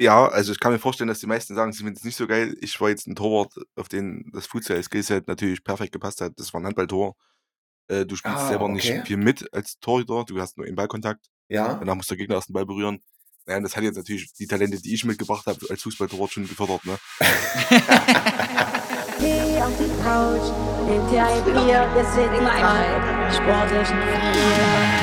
Ja, also ich kann mir vorstellen, dass die meisten sagen, sie finden es nicht so geil. Ich war jetzt ein Torwart, auf den das Futsal-Skillset natürlich perfekt gepasst hat. Das war ein Handballtor. Äh, du spielst Ah, selber nicht okay. viel mit als Torhüter, du hast nur den Ballkontakt. Ja. Danach muss der Gegner erst den Ball berühren. Ja, und das hat jetzt natürlich die Talente, die ich mitgebracht habe, als Fußballtorwart schon gefördert, ne? Geh auf die Couch, nimm dir ein Bier, wir sind die drei sportlichen Vier.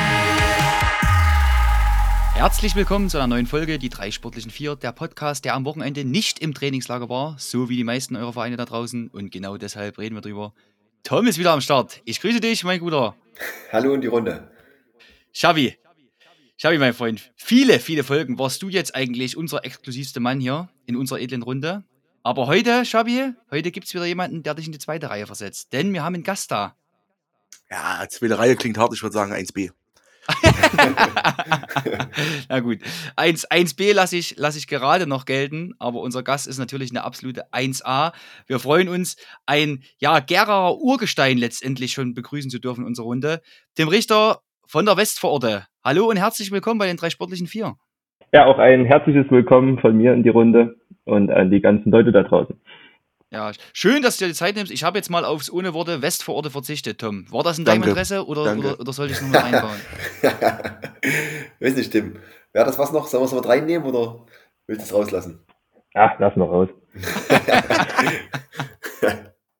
Herzlich willkommen zu einer neuen Folge, die drei sportlichen Vier, der Podcast, der am Wochenende nicht im Trainingslager war, so wie die meisten eurer Vereine da draußen. Und genau deshalb reden wir drüber. Tom ist wieder am Start. Ich grüße dich, mein Guter. Hallo in die Runde. Xavi. Xavi, mein Freund. Viele, viele Folgen warst du jetzt eigentlich unser exklusivster Mann hier in unserer edlen Runde. Aber heute, Xavi, heute gibt es wieder jemanden, der dich in die zweite Reihe versetzt. Denn wir haben einen Gast da. Ja, zweite Reihe klingt hart, ich würde sagen 1b. Na gut. 1, 1b lasse ich, lass ich gerade noch gelten, aber unser Gast ist natürlich eine absolute 1a. Wir freuen uns, ein ja, Geraer Urgestein letztendlich schon begrüßen zu dürfen in unserer Runde. Tim Richter von der Westvororte. Hallo und herzlich willkommen bei den drei sportlichen Vier. Ja, auch ein herzliches Willkommen von mir in die Runde und an die ganzen Leute da draußen. Ja, schön, dass du dir die Zeit nimmst. Ich habe jetzt mal aufs ohne Worte Westvororte verzichtet, Tom. War das in deinem Danke. Interesse oder, Danke. oder, oder sollte ich es nur mit einbauen? Weiß nicht, Tim. Wäre das was noch? Sollen wir es mit reinnehmen oder willst du es rauslassen? Ach, lass noch raus.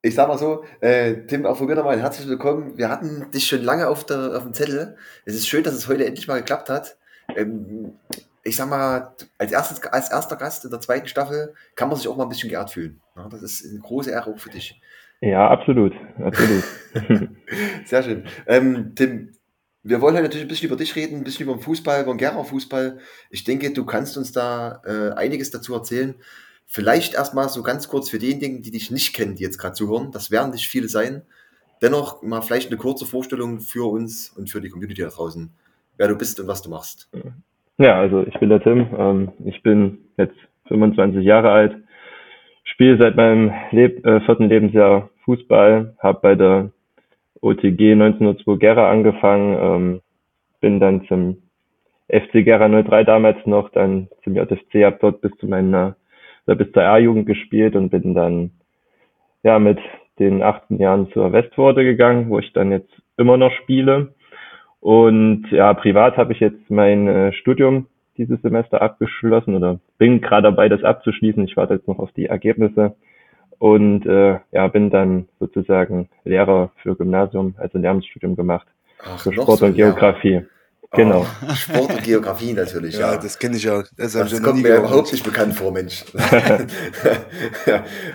Ich sag mal so, äh, Tim, auch von mir nochmal ein herzliches Willkommen. Wir hatten dich schon lange auf, der, auf dem Zettel. Es ist schön, dass es heute endlich mal geklappt hat. Ähm, ich sag mal, als, erstes, als erster Gast in der zweiten Staffel kann man sich auch mal ein bisschen geehrt fühlen. Ja, das ist eine große Ehre auch für dich. Ja, absolut, absolut. Sehr schön. Ähm, Tim, wir wollen heute natürlich ein bisschen über dich reden, ein bisschen über den Fußball, über den Gera Fußball. Ich denke, du kannst uns da äh, einiges dazu erzählen. Vielleicht erstmal so ganz kurz für diejenigen, die dich nicht kennen, die jetzt gerade zuhören. Das werden nicht viele sein. Dennoch mal vielleicht eine kurze Vorstellung für uns und für die Community da draußen, wer du bist und was du machst. Ja, also ich bin der Tim. Ähm, ich bin jetzt 25 Jahre alt, spiele seit meinem Leb äh, vierten Lebensjahr Fußball, habe bei der OTG 1902 Gera angefangen, ähm, bin dann zum FC Gera 03 damals noch, dann zum JFC, habe dort bis zu meiner bis zur A-Jugend gespielt und bin dann ja mit den 18 Jahren zur Westworte gegangen, wo ich dann jetzt immer noch spiele. Und ja, privat habe ich jetzt mein äh, Studium dieses Semester abgeschlossen oder bin gerade dabei, das abzuschließen. Ich warte jetzt noch auf die Ergebnisse und äh, ja, bin dann sozusagen Lehrer für Gymnasium, also Lehramtsstudium gemacht Ach, für Sport so und ein Lehrer. Genau. Oh, Sport und Geografie natürlich, Ja, ja. das kenne ich ja. Das, ich Das ja noch kommt mir gehört. überhaupt nicht bekannt vor, Mensch.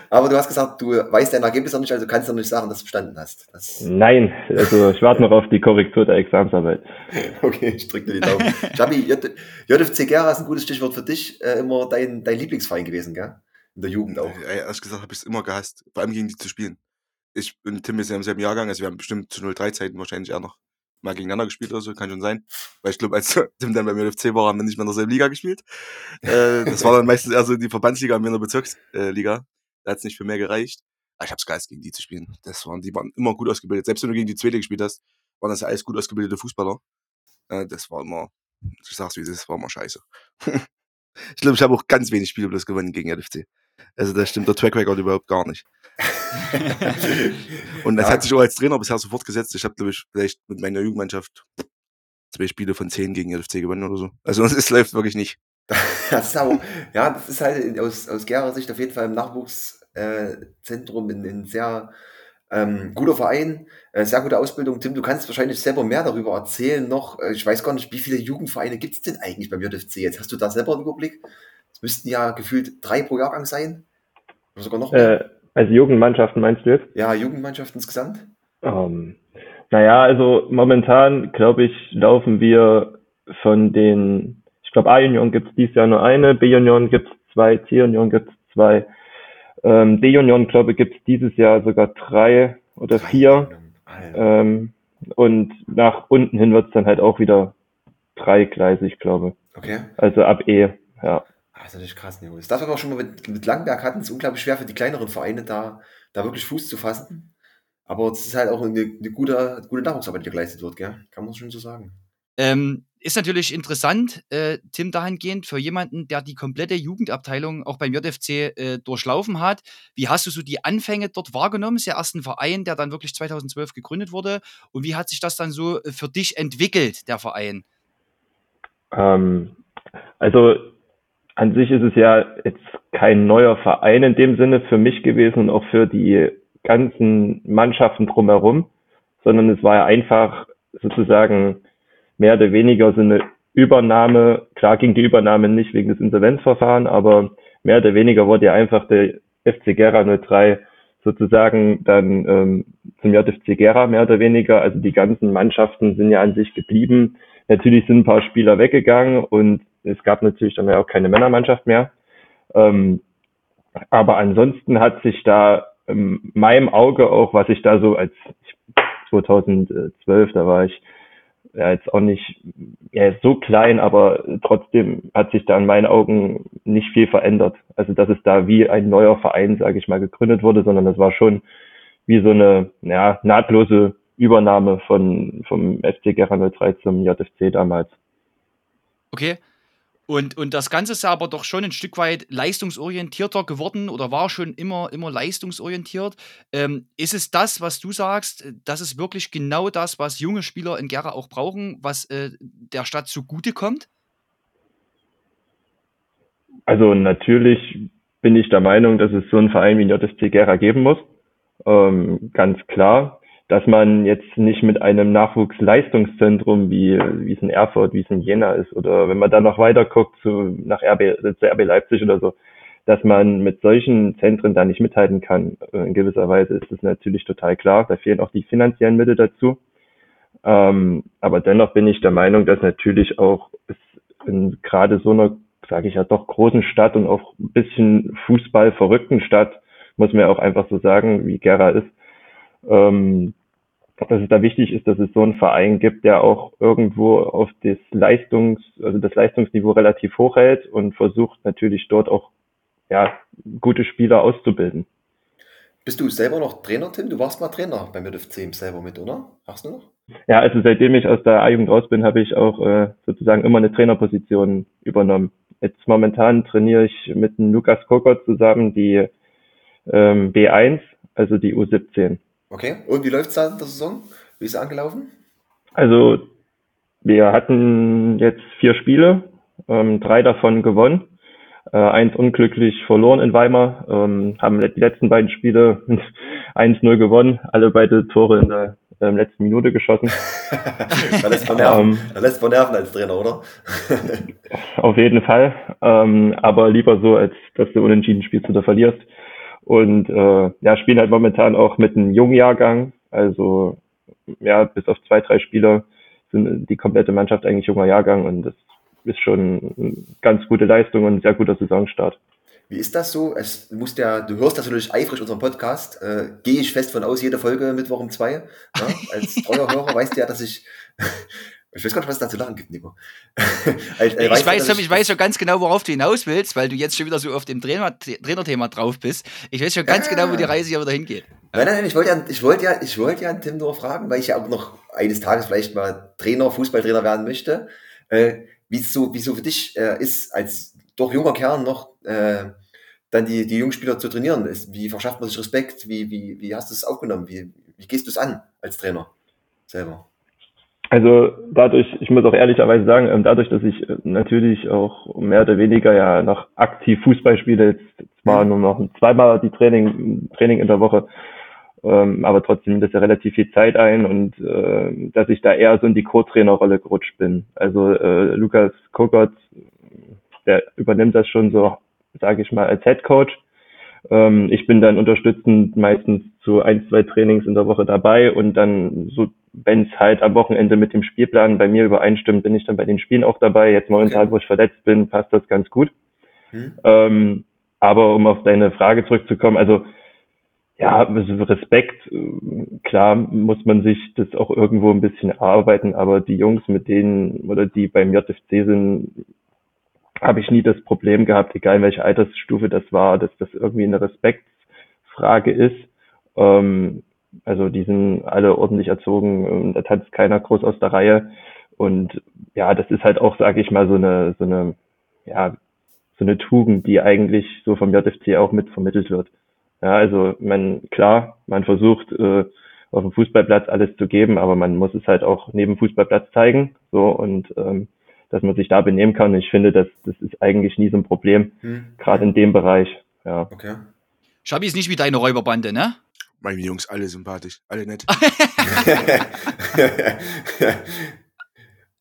Aber du hast gesagt, du weißt dein Ergebnis noch nicht, also kannst du noch nicht sagen, dass du bestanden hast. Das, Nein, also ich warte noch auf die Korrektur der Examsarbeit. okay, ich drücke dir die Daumen. Jabi, JFC Gera ist ein gutes Stichwort für dich. Äh, immer dein, dein Lieblingsverein gewesen, gell? In der Jugend auch. Ey, ehrlich gesagt habe ich es immer gehasst, vor allem gegen die zu spielen. Ich und Tim ist ja im selben Jahrgang, also wir haben bestimmt zu 03 Zeiten wahrscheinlich eher noch mal gegeneinander gespielt oder so, kann schon sein. Weil ich glaube, als Tim dann beim UFC war, haben wir nicht mehr in derselben Liga gespielt. Äh, das war dann meistens eher so die Verbandsliga und wir in der Bezirksliga. Da hat es nicht für mehr gereicht. Aber ich hab's gehasst, gegen die zu spielen. Das waren, die waren immer gut ausgebildet. Selbst wenn du gegen die zweite gespielt hast, waren das alles gut ausgebildete Fußballer. Äh, das war immer, ich sag's wie es ist, war immer scheiße. ich glaube, ich habe auch ganz wenig Spiele bloß gewonnen gegen LFC. Also da stimmt der Track Record überhaupt gar nicht. Und das Ja. hat sich auch als Trainer bisher so fortgesetzt. Ich habe, glaube ich, vielleicht mit meiner Jugendmannschaft zwei Spiele von zehn gegen LFC gewonnen oder so. Also es läuft wirklich nicht. Das aber, ja, das ist halt aus, aus Gera Sicht auf jeden Fall im Nachwuchszentrum äh, ein sehr ähm, guter Verein, äh, sehr gute Ausbildung. Tim, du kannst wahrscheinlich selber mehr darüber erzählen noch. Äh, ich weiß gar nicht, wie viele Jugendvereine gibt es denn eigentlich beim JFC jetzt? Hast du da selber einen Überblick? Müssten ja gefühlt drei pro Jahrgang sein. Oder sogar noch mehr. Äh, also Jugendmannschaften meinst du jetzt? Ja, Jugendmannschaft insgesamt. Ähm, naja, also momentan, glaube ich, laufen wir von den, ich glaube, A-Union gibt es dieses Jahr nur eine, B-Union gibt es zwei, C-Union gibt es zwei, ähm, D-Union, glaube ich, gibt es dieses Jahr sogar drei oder Drei vier. Ähm, und nach unten hin wird es dann halt auch wieder dreigleisig, glaube Okay. ich. Also ab E, ja. Ah, Das ist natürlich krass, Niveau. Das darf aber auch schon mal mit, mit Langberg hatten es unglaublich schwer für die kleineren Vereine da, da wirklich Fuß zu fassen. Aber es ist halt auch eine, eine gute, gute Nachwuchsarbeit, die geleistet wird, gell? Kann man schon so sagen. Ähm, ist natürlich interessant, äh, Tim, dahingehend für jemanden, der die komplette Jugendabteilung auch beim JFC äh, durchlaufen hat. Wie hast du so die Anfänge dort wahrgenommen? Ist ja erst ein Verein, der dann wirklich 2012 gegründet wurde. Und wie hat sich das dann so äh, für dich entwickelt, der Verein? Ähm, also an sich ist es ja jetzt kein neuer Verein in dem Sinne für mich gewesen und auch für die ganzen Mannschaften drumherum, sondern es war ja einfach sozusagen mehr oder weniger so eine Übernahme. Klar ging die Übernahme nicht wegen des Insolvenzverfahrens, aber mehr oder weniger wurde ja einfach der FC Gera 03 sozusagen dann ähm, zum JFC Gera mehr oder weniger. Also die ganzen Mannschaften sind ja an sich geblieben. Natürlich sind ein paar Spieler weggegangen und es gab natürlich dann ja auch keine Männermannschaft mehr. Ähm, aber ansonsten hat sich da in meinem Auge auch, was ich da so als 2012, da war ich ja jetzt auch nicht ja, so klein, aber trotzdem hat sich da in meinen Augen nicht viel verändert. Also dass es da wie ein neuer Verein, sage ich mal, gegründet wurde, sondern das war schon wie so eine ja, nahtlose Übernahme von vom FC Gera 03 zum JFC damals. Okay. Und, und das Ganze ist aber doch schon ein Stück weit leistungsorientierter geworden oder war schon immer, immer leistungsorientiert. Ähm, ist es das, was du sagst, das ist wirklich genau das, was junge Spieler in Gera auch brauchen, was äh, der Stadt zugutekommt? Also natürlich bin ich der Meinung, dass es so einen Verein wie JSC Gera geben muss. Ähm, ganz klar dass man jetzt nicht mit einem Nachwuchsleistungszentrum wie, wie es in Erfurt, wie es in Jena ist, oder wenn man dann noch weiter guckt zu, nach RB, zu RB Leipzig oder so, dass man mit solchen Zentren da nicht mithalten kann. In gewisser Weise ist das natürlich total klar. Da fehlen auch die finanziellen Mittel dazu. Ähm, aber dennoch bin ich der Meinung, dass natürlich auch in gerade so einer, sage ich ja doch, großen Stadt und auch ein bisschen Fußball verrückten Stadt, muss man ja auch einfach so sagen, wie Gera ist, ähm, dass es da wichtig ist, dass es so einen Verein gibt, der auch irgendwo auf das Leistungs, also das Leistungsniveau relativ hoch hält und versucht natürlich dort auch ja, gute Spieler auszubilden. Bist du selber noch Trainer, Tim? Du warst mal Trainer beim JFC selber mit, oder? Machst du noch? Ja, also seitdem ich aus der A-Jugend raus bin, habe ich auch äh, sozusagen immer eine Trainerposition übernommen. Jetzt momentan trainiere ich mit dem Lukas Kokot zusammen die ähm, B1, also die U17. Okay, und wie läuft es da in der Saison? Wie ist es angelaufen? Also, wir hatten jetzt vier Spiele, ähm, drei davon gewonnen, äh, eins unglücklich verloren in Weimar, ähm, haben die letzten beiden Spiele 1-0 gewonnen, alle beide Tore in der ähm, letzten Minute geschossen. da, lässt man nerven, ähm, da lässt man nerven als Trainer, oder? auf jeden Fall, ähm, aber lieber so, als dass du unentschieden spielst oder verlierst. Und äh, ja, spielen halt momentan auch mit einem jungen Jahrgang. Also ja, bis auf zwei, drei Spieler sind die komplette Mannschaft eigentlich junger Jahrgang und das ist schon eine ganz gute Leistung und ein sehr guter Saisonstart. Wie ist das so? Es musst ja, du hörst das natürlich eifrig unseren Podcast. Äh, Gehe ich fest von aus, jede Folge Mittwoch um zwei. Ja? Als treuer Hörer weißt du ja, dass ich ich weiß gar nicht, was es da zu lachen gibt, Nico. ich, ich, weiß, weiß, ich, weiß schon ganz genau, worauf du hinaus willst, weil du jetzt schon wieder so auf dem Trainer, Trainerthema drauf bist. Ich weiß schon ganz ja. genau, wo die Reise hier wieder hingeht. Nein, nein, ich wollte ja, ich wollte ja, ich wollte ja Tim nur fragen, weil ich ja auch noch eines Tages vielleicht mal Trainer, Fußballtrainer werden möchte, äh, wie es so, wie so für dich äh, ist, als doch junger Kern noch äh, dann die, die Jungspieler zu trainieren. Ist, wie verschafft man sich Respekt? Wie, wie, wie hast du es aufgenommen? Wie, wie gehst du es an als Trainer selber? Also dadurch, ich muss auch ehrlicherweise sagen, ähm, dadurch, dass ich äh, natürlich auch mehr oder weniger ja noch aktiv Fußball spiele, jetzt zwar nur noch zweimal die Training, Training in der Woche, ähm, aber trotzdem nimmt das ja relativ viel Zeit ein und äh, dass ich da eher so in die Co-Trainer-Rolle gerutscht bin. Also äh, Lukas Kokot, der übernimmt das schon so, sage ich mal, als Head Coach. Ähm, ich bin dann unterstützend meistens zu ein, zwei Trainings in der Woche dabei und dann so wenn es halt am Wochenende mit dem Spielplan bei mir übereinstimmt, bin ich dann bei den Spielen auch dabei. Jetzt momentan, okay. wo ich verletzt bin, passt das ganz gut. Hm. Ähm, aber um auf deine Frage zurückzukommen, also ja, Respekt, klar muss man sich das auch irgendwo ein bisschen erarbeiten, aber die Jungs, mit denen oder die beim JFC sind, habe ich nie das Problem gehabt, egal in welcher Altersstufe das war, dass das irgendwie eine Respektsfrage ist. Ähm, also die sind alle ordentlich erzogen, ähm, da tanzt keiner groß aus der Reihe. Und ja, das ist halt auch, sage ich mal, so eine, so eine, ja, so eine Tugend, die eigentlich so vom JFC auch mit vermittelt wird. Ja, also man, klar, man versucht äh, auf dem Fußballplatz alles zu geben, aber man muss es halt auch neben Fußballplatz zeigen. So und ähm, dass man sich da benehmen kann. Und ich finde, das, das ist eigentlich nie so ein Problem, Hm. gerade in dem Bereich. Ja. Okay. Schabi ist nicht wie deine Räuberbande, ne? Meine Jungs, alle sympathisch, alle nett.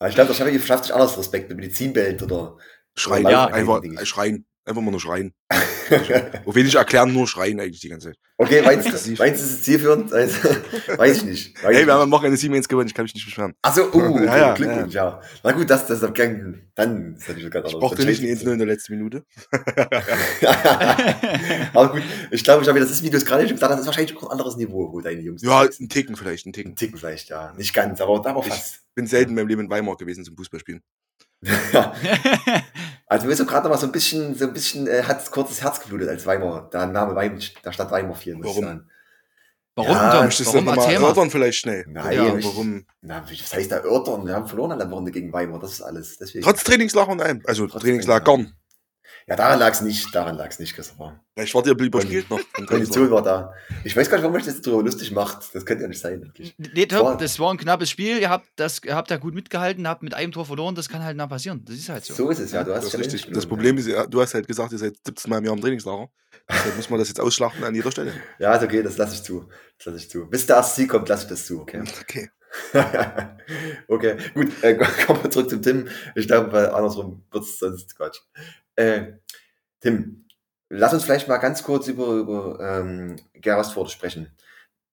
Ich glaube, das habe ich schafft sich anders Respekt mit Medizinbelt oder Schreien, Ja. einfach äh, schreien. Einfach mal nur schreien. Auf wenig erklären, nur schreien eigentlich die ganze Zeit. Okay, meinst du, meinst du, es ist zielführend? Also, weiß ich nicht. Weiß Hey, ich wir haben am Wochenende Siemens gewonnen, ich kann mich nicht beschweren. Achso, uh, okay, Ja, ja, Glückwunsch, ja. Na gut, das, das ist dann, dann ist natürlich ganz Ich anders. brauchte nicht ein 1-0 in der letzten Minute. Aber gut, ich glaube, ich habe das ist, wie du es gerade schon gesagt hast, das ist wahrscheinlich auch ein anderes Niveau, wo deine Jungs Ja, ein Ticken vielleicht, ein Ein Ticken. Ticken vielleicht, ja. Nicht ganz, aber, aber Ich- fast. Bin selten in meinem Leben in Weimar gewesen zum Fußballspielen. Also mir ist so gerade noch mal so ein bisschen, so ein bisschen, äh, hat kurzes Herz geblutet, als Weimar, der Name Weimar, der Stadt Weimar fiel, muss ich Warum? sagen. Warum, Ja, Tom? Möchtest du nochmal erörtern vielleicht schnell? Nein, ja, nicht. warum? Na, was heißt da Örtern? Wir haben verloren an der Runde gegen Weimar, das ist alles. Deswegen. Trotz Trainingslager und allem. Also Trotz Trainingslagern. Ja, daran lag es nicht, daran lag es nicht, Christopher. Vielleicht wart ihr überspielt noch. Kondition war da. Ich weiß gar nicht, warum euch das so lustig macht. Das könnte ja nicht sein, wirklich. Nee, Tom, War- das war ein knappes Spiel. Ihr habt, das, ihr habt da gut mitgehalten, habt mit einem Tor verloren. Das kann halt mal passieren. Das ist halt so. So ist es, ja. Du hast Das richtig. genommen, Das Problem ist, ja, du hast halt gesagt, ihr seid 17 Mal im Jahr im Trainingslager. Deshalb muss man das jetzt ausschlachten an jeder Stelle. Ja, ist okay, das lasse ich zu. Das lasse ich zu. Bis der erste Sieg kommt, lasse ich das zu, okay? Okay. okay, gut, äh, kommen wir zurück zum Tim. Ich glaube, weil andersrum wird es sonst Quatsch. Äh, Tim, lass uns vielleicht mal ganz kurz über, über ähm, Gerasford sprechen.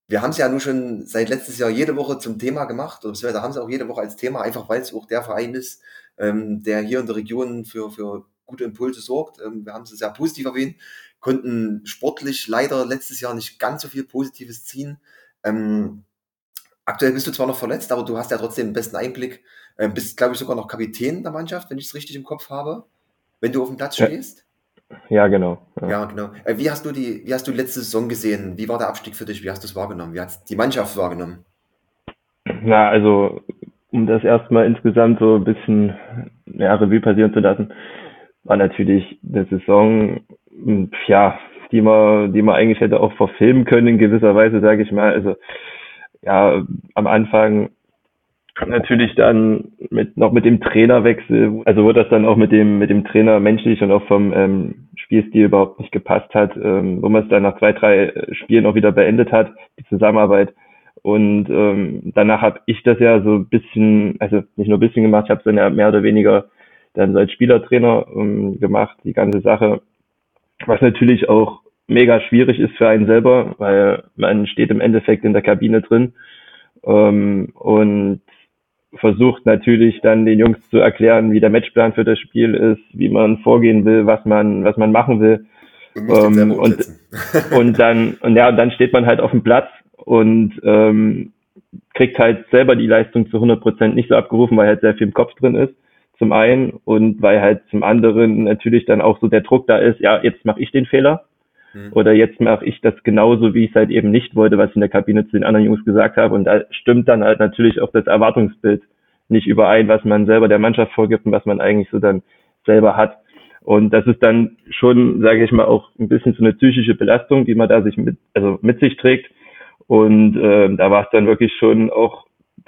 Wir haben es ja nun schon seit letztes Jahr jede Woche zum Thema gemacht, oder beziehungsweise haben es auch jede Woche als Thema, einfach weil es auch der Verein ist, ähm, der hier in der Region für, für gute Impulse sorgt. Ähm, wir haben es sehr positiv erwähnt, konnten sportlich leider letztes Jahr nicht ganz so viel Positives ziehen. Ähm, aktuell bist du zwar noch verletzt, aber du hast ja trotzdem den besten Einblick. Ähm, bist, glaube ich, sogar noch Kapitän der Mannschaft, wenn ich es richtig im Kopf habe, wenn du auf dem Platz stehst. Ja, genau. Ja. Ja, genau. Äh, wie hast du die, wie hast du letzte Saison gesehen? Wie war der Abstieg für dich? Wie hast du es wahrgenommen? Wie hat die Mannschaft wahrgenommen? Na, also, um das erstmal insgesamt so ein bisschen ja, Revue passieren zu lassen, war natürlich eine Saison, m, ja, die man, die man eigentlich hätte auch verfilmen können in gewisser Weise, sage ich mal. Also, ja, am Anfang natürlich dann mit, noch mit dem Trainerwechsel, also wo das dann auch mit dem, mit dem Trainer menschlich und auch vom ähm, Spielstil überhaupt nicht gepasst hat, ähm, wo man es dann nach zwei, drei äh, Spielen auch wieder beendet hat, die Zusammenarbeit. Und ähm, danach habe ich das ja so ein bisschen, also nicht nur ein bisschen gemacht, ich habe es dann ja mehr oder weniger dann so als Spielertrainer ähm, gemacht, die ganze Sache. Was natürlich auch mega schwierig ist für einen selber, weil man steht im Endeffekt in der Kabine drin ähm, und versucht natürlich dann den Jungs zu erklären, wie der Matchplan für das Spiel ist, wie man vorgehen will, was man, was man machen will. Ähm, und-. Und dann, und ja, und dann steht man halt auf dem Platz und ähm, kriegt halt selber die Leistung zu 100 Prozent nicht so abgerufen, weil halt sehr viel im Kopf drin ist, zum einen, und weil halt zum anderen natürlich dann auch so der Druck da ist, ja, jetzt mache ich den Fehler Hm. oder jetzt mache ich das genauso, wie ich es halt eben nicht wollte, was ich in der Kabine zu den anderen Jungs gesagt habe. Und da stimmt dann halt natürlich auch das Erwartungsbild nicht überein, was man selber der Mannschaft vorgibt und was man eigentlich so dann selber hat. Und das ist dann schon, sage ich mal, auch ein bisschen so eine psychische Belastung, die man da sich mit, also mit sich trägt. Und ähm, da war es dann wirklich schon auch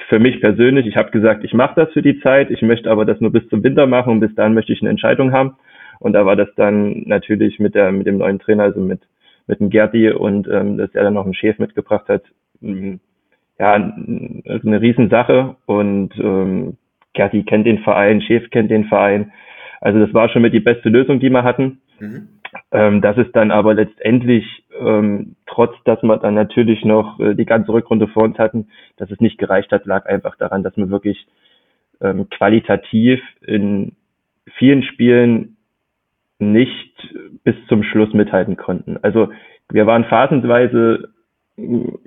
für mich persönlich, ich habe gesagt, ich mache das für die Zeit, ich möchte aber das nur bis zum Winter machen und bis dahin möchte ich eine Entscheidung haben. Und da war das dann natürlich mit der mit dem neuen Trainer, also mit mit dem Gerti und ähm, dass er dann noch einen Chef mitgebracht hat, m, ja, n- also eine Riesensache. Und ähm, Gerti kennt den Verein, Chef kennt den Verein. Also das war schon mit die beste Lösung, die wir hatten. Mhm. Ähm, dass es dann aber letztendlich, ähm, trotz dass wir dann natürlich noch äh, die ganze Rückrunde vor uns hatten, dass es nicht gereicht hat, lag einfach daran, dass wir wirklich ähm, qualitativ in vielen Spielen nicht bis zum Schluss mithalten konnten. Also wir waren phasenweise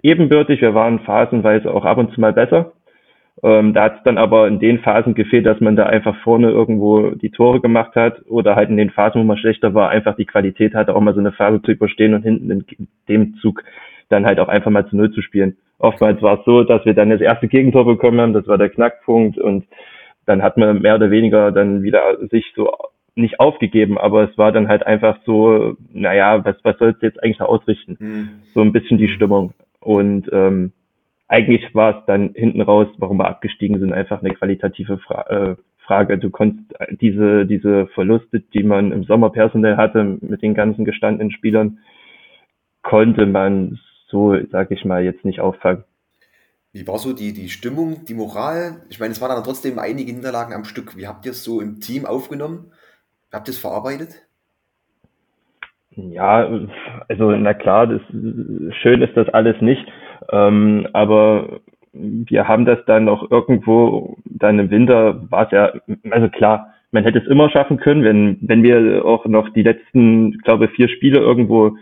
ebenbürtig, wir waren phasenweise auch ab und zu mal besser. Ähm, da hat es dann aber in den Phasen gefehlt, dass man da einfach vorne irgendwo die Tore gemacht hat oder halt in den Phasen, wo man schlechter war, einfach die Qualität hatte, auch mal so eine Phase zu überstehen und hinten in dem Zug dann halt auch einfach mal zu Null zu spielen. Oftmals war es so, dass wir dann das erste Gegentor bekommen haben, das war der Knackpunkt und dann hat man mehr oder weniger dann wieder sich so nicht aufgegeben, aber es war dann halt einfach so, naja, was, was sollst du jetzt eigentlich noch ausrichten? Hm. So ein bisschen die Stimmung. Und ähm, eigentlich war es dann hinten raus, warum wir abgestiegen sind, einfach eine qualitative Fra äh, Frage. Du konntest diese, diese Verluste, die man im Sommer personell hatte mit den ganzen gestandenen Spielern, konnte man so, sag ich mal, jetzt nicht auffangen. Wie war so die, die Stimmung, die Moral? Ich meine, es waren dann trotzdem einige Niederlagen am Stück. Wie habt ihr es so im Team aufgenommen? Habt ihr es verarbeitet? Ja, also na klar, das, schön ist das alles nicht, ähm, aber wir haben das dann noch irgendwo, dann im Winter war es ja, also klar, man hätte es immer schaffen können, wenn, wenn wir auch noch die letzten, glaube vier Spiele irgendwo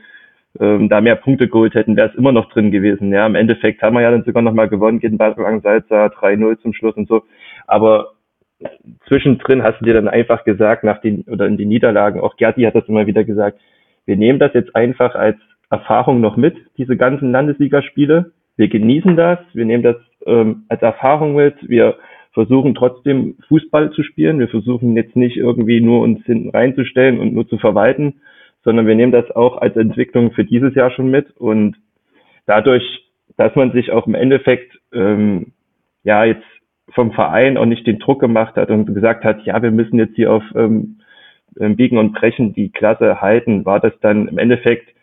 ähm, da mehr Punkte geholt hätten, wäre es immer noch drin gewesen. Ja, im Endeffekt haben wir ja dann sogar noch mal gewonnen gegen Basel Salza 3-0 zum Schluss und so. Aber zwischendrin hast du dir dann einfach gesagt, nach den oder in den Niederlagen, auch Gerti hat das immer wieder gesagt, wir nehmen das jetzt einfach als Erfahrung noch mit, diese ganzen Landesligaspiele. Wir genießen das, wir nehmen das ähm, als Erfahrung mit, wir versuchen trotzdem Fußball zu spielen, wir versuchen jetzt nicht irgendwie nur uns hinten reinzustellen und nur zu verwalten, sondern wir nehmen das auch als Entwicklung für dieses Jahr schon mit. Und dadurch, dass man sich auch im Endeffekt ähm, ja jetzt vom Verein auch nicht den Druck gemacht hat und gesagt hat, ja, wir müssen jetzt hier auf ähm, ähm, Biegen und Brechen die Klasse halten, war das dann im Endeffekt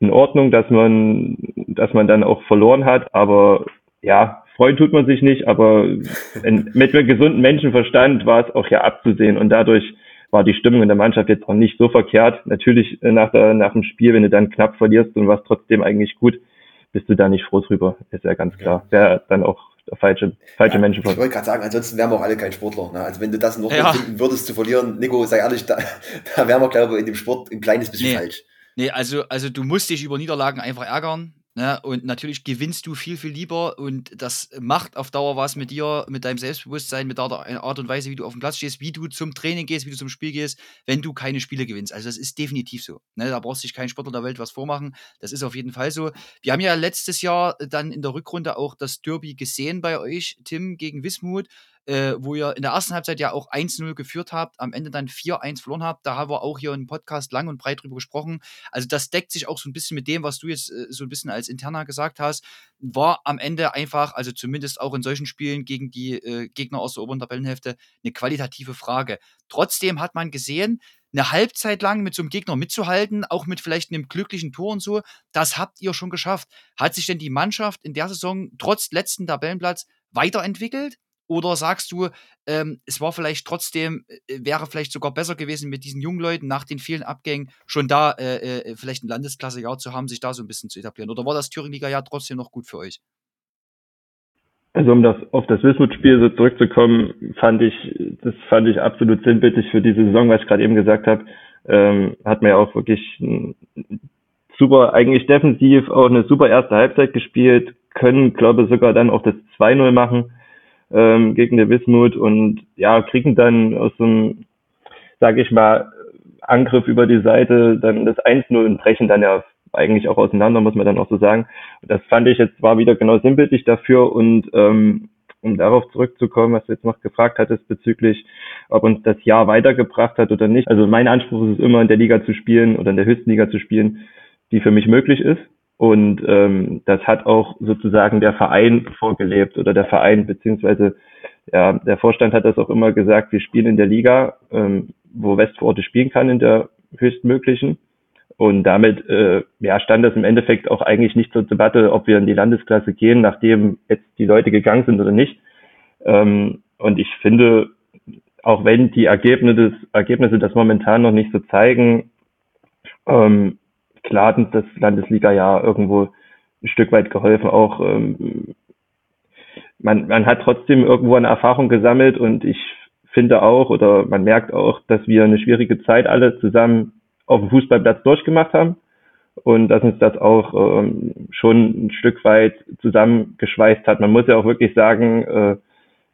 in Ordnung, dass man, dass man dann auch verloren hat, aber ja, freuen tut man sich nicht, aber in, mit einem gesunden Menschenverstand war es auch ja abzusehen und dadurch war die Stimmung in der Mannschaft jetzt auch nicht so verkehrt. Natürlich äh, nach, der, nach dem Spiel, wenn du dann knapp verlierst und warst trotzdem eigentlich gut, bist du da nicht froh drüber, ist ja ganz klar. Wäre dann auch falsche, falsche ja, Menschen. Ich wollte gerade sagen, ansonsten wären wir auch alle kein Sportler. Ne? Also wenn du das noch ja. finden würdest zu verlieren, Nico, sei ehrlich, da, da wären wir, glaube ich, in dem Sport ein kleines bisschen nee. falsch. Nee, also, also du musst dich über Niederlagen einfach ärgern. Ne? Und natürlich gewinnst du viel, viel lieber und das macht auf Dauer was mit dir, mit deinem Selbstbewusstsein, mit der Art und Weise, wie du auf dem Platz stehst, wie du zum Training gehst, wie du zum Spiel gehst, wenn du keine Spiele gewinnst. Also das ist definitiv so. Ne? Da brauchst du dich kein Sportler der Welt was vormachen. Das ist auf jeden Fall so. Wir haben ja letztes Jahr dann in der Rückrunde auch das Derby gesehen bei euch, Tim, gegen Wismut äh, wo ihr in der ersten Halbzeit ja auch 1-0 geführt habt, am Ende dann 4-1 verloren habt. Da haben wir auch hier im Podcast lang und breit drüber gesprochen. Also das deckt sich auch so ein bisschen mit dem, was du jetzt äh, so ein bisschen als Interner gesagt hast. War am Ende einfach, also zumindest auch in solchen Spielen gegen die äh, Gegner aus der oberen Tabellenhälfte, eine qualitative Frage. Trotzdem hat man gesehen, eine Halbzeit lang mit so einem Gegner mitzuhalten, auch mit vielleicht einem glücklichen Tor und so, das habt ihr schon geschafft. Hat sich denn die Mannschaft in der Saison trotz letzten Tabellenplatz weiterentwickelt? Oder sagst du, ähm, es war vielleicht trotzdem, äh, wäre vielleicht sogar besser gewesen, mit diesen jungen Leuten nach den vielen Abgängen schon da äh, äh, vielleicht ein Landesklasse-Jahr zu haben, sich da so ein bisschen zu etablieren? Oder war das Thüringen-Liga-Jahr trotzdem noch gut für euch? Also um das auf das Wismut-Spiel so zurückzukommen, fand ich, das fand ich absolut sinnbildlich für diese Saison, was ich gerade eben gesagt habe. Ähm, hat mir ja auch wirklich super, eigentlich defensiv auch eine super erste Halbzeit gespielt, können, glaube ich, sogar dann auch das 2-0 machen ähm, gegen der Wismut und ja, kriegen dann aus dem, sage ich mal, Angriff über die Seite dann das 1-0 und brechen dann ja eigentlich auch auseinander, muss man dann auch so sagen. Das fand ich jetzt war wieder genau sinnbildlich dafür und ähm, um darauf zurückzukommen, was du jetzt noch gefragt hattest bezüglich, ob uns das Jahr weitergebracht hat oder nicht. Also mein Anspruch ist es immer, in der Liga zu spielen oder in der höchsten Liga zu spielen, die für mich möglich ist. Und ähm, das hat auch sozusagen der Verein vorgelebt oder der Verein beziehungsweise ja, der Vorstand hat das auch immer gesagt, wir spielen in der Liga, ähm, wo Westforte spielen kann, in der höchstmöglichen. Und damit äh, ja, stand das im Endeffekt auch eigentlich nicht zur Debatte, ob wir in die Landesklasse gehen, nachdem jetzt die Leute gegangen sind oder nicht. Ähm, und ich finde, auch wenn die Ergebnisse, Ergebnisse das momentan noch nicht so zeigen, ähm, klar hat das Landesliga-Jahr irgendwo ein Stück weit geholfen. Auch ähm, man, man hat trotzdem irgendwo eine Erfahrung gesammelt und ich finde auch oder man merkt auch, dass wir eine schwierige Zeit alle zusammen auf dem Fußballplatz durchgemacht haben und dass uns das auch ähm, schon ein Stück weit zusammengeschweißt hat. Man muss ja auch wirklich sagen, äh,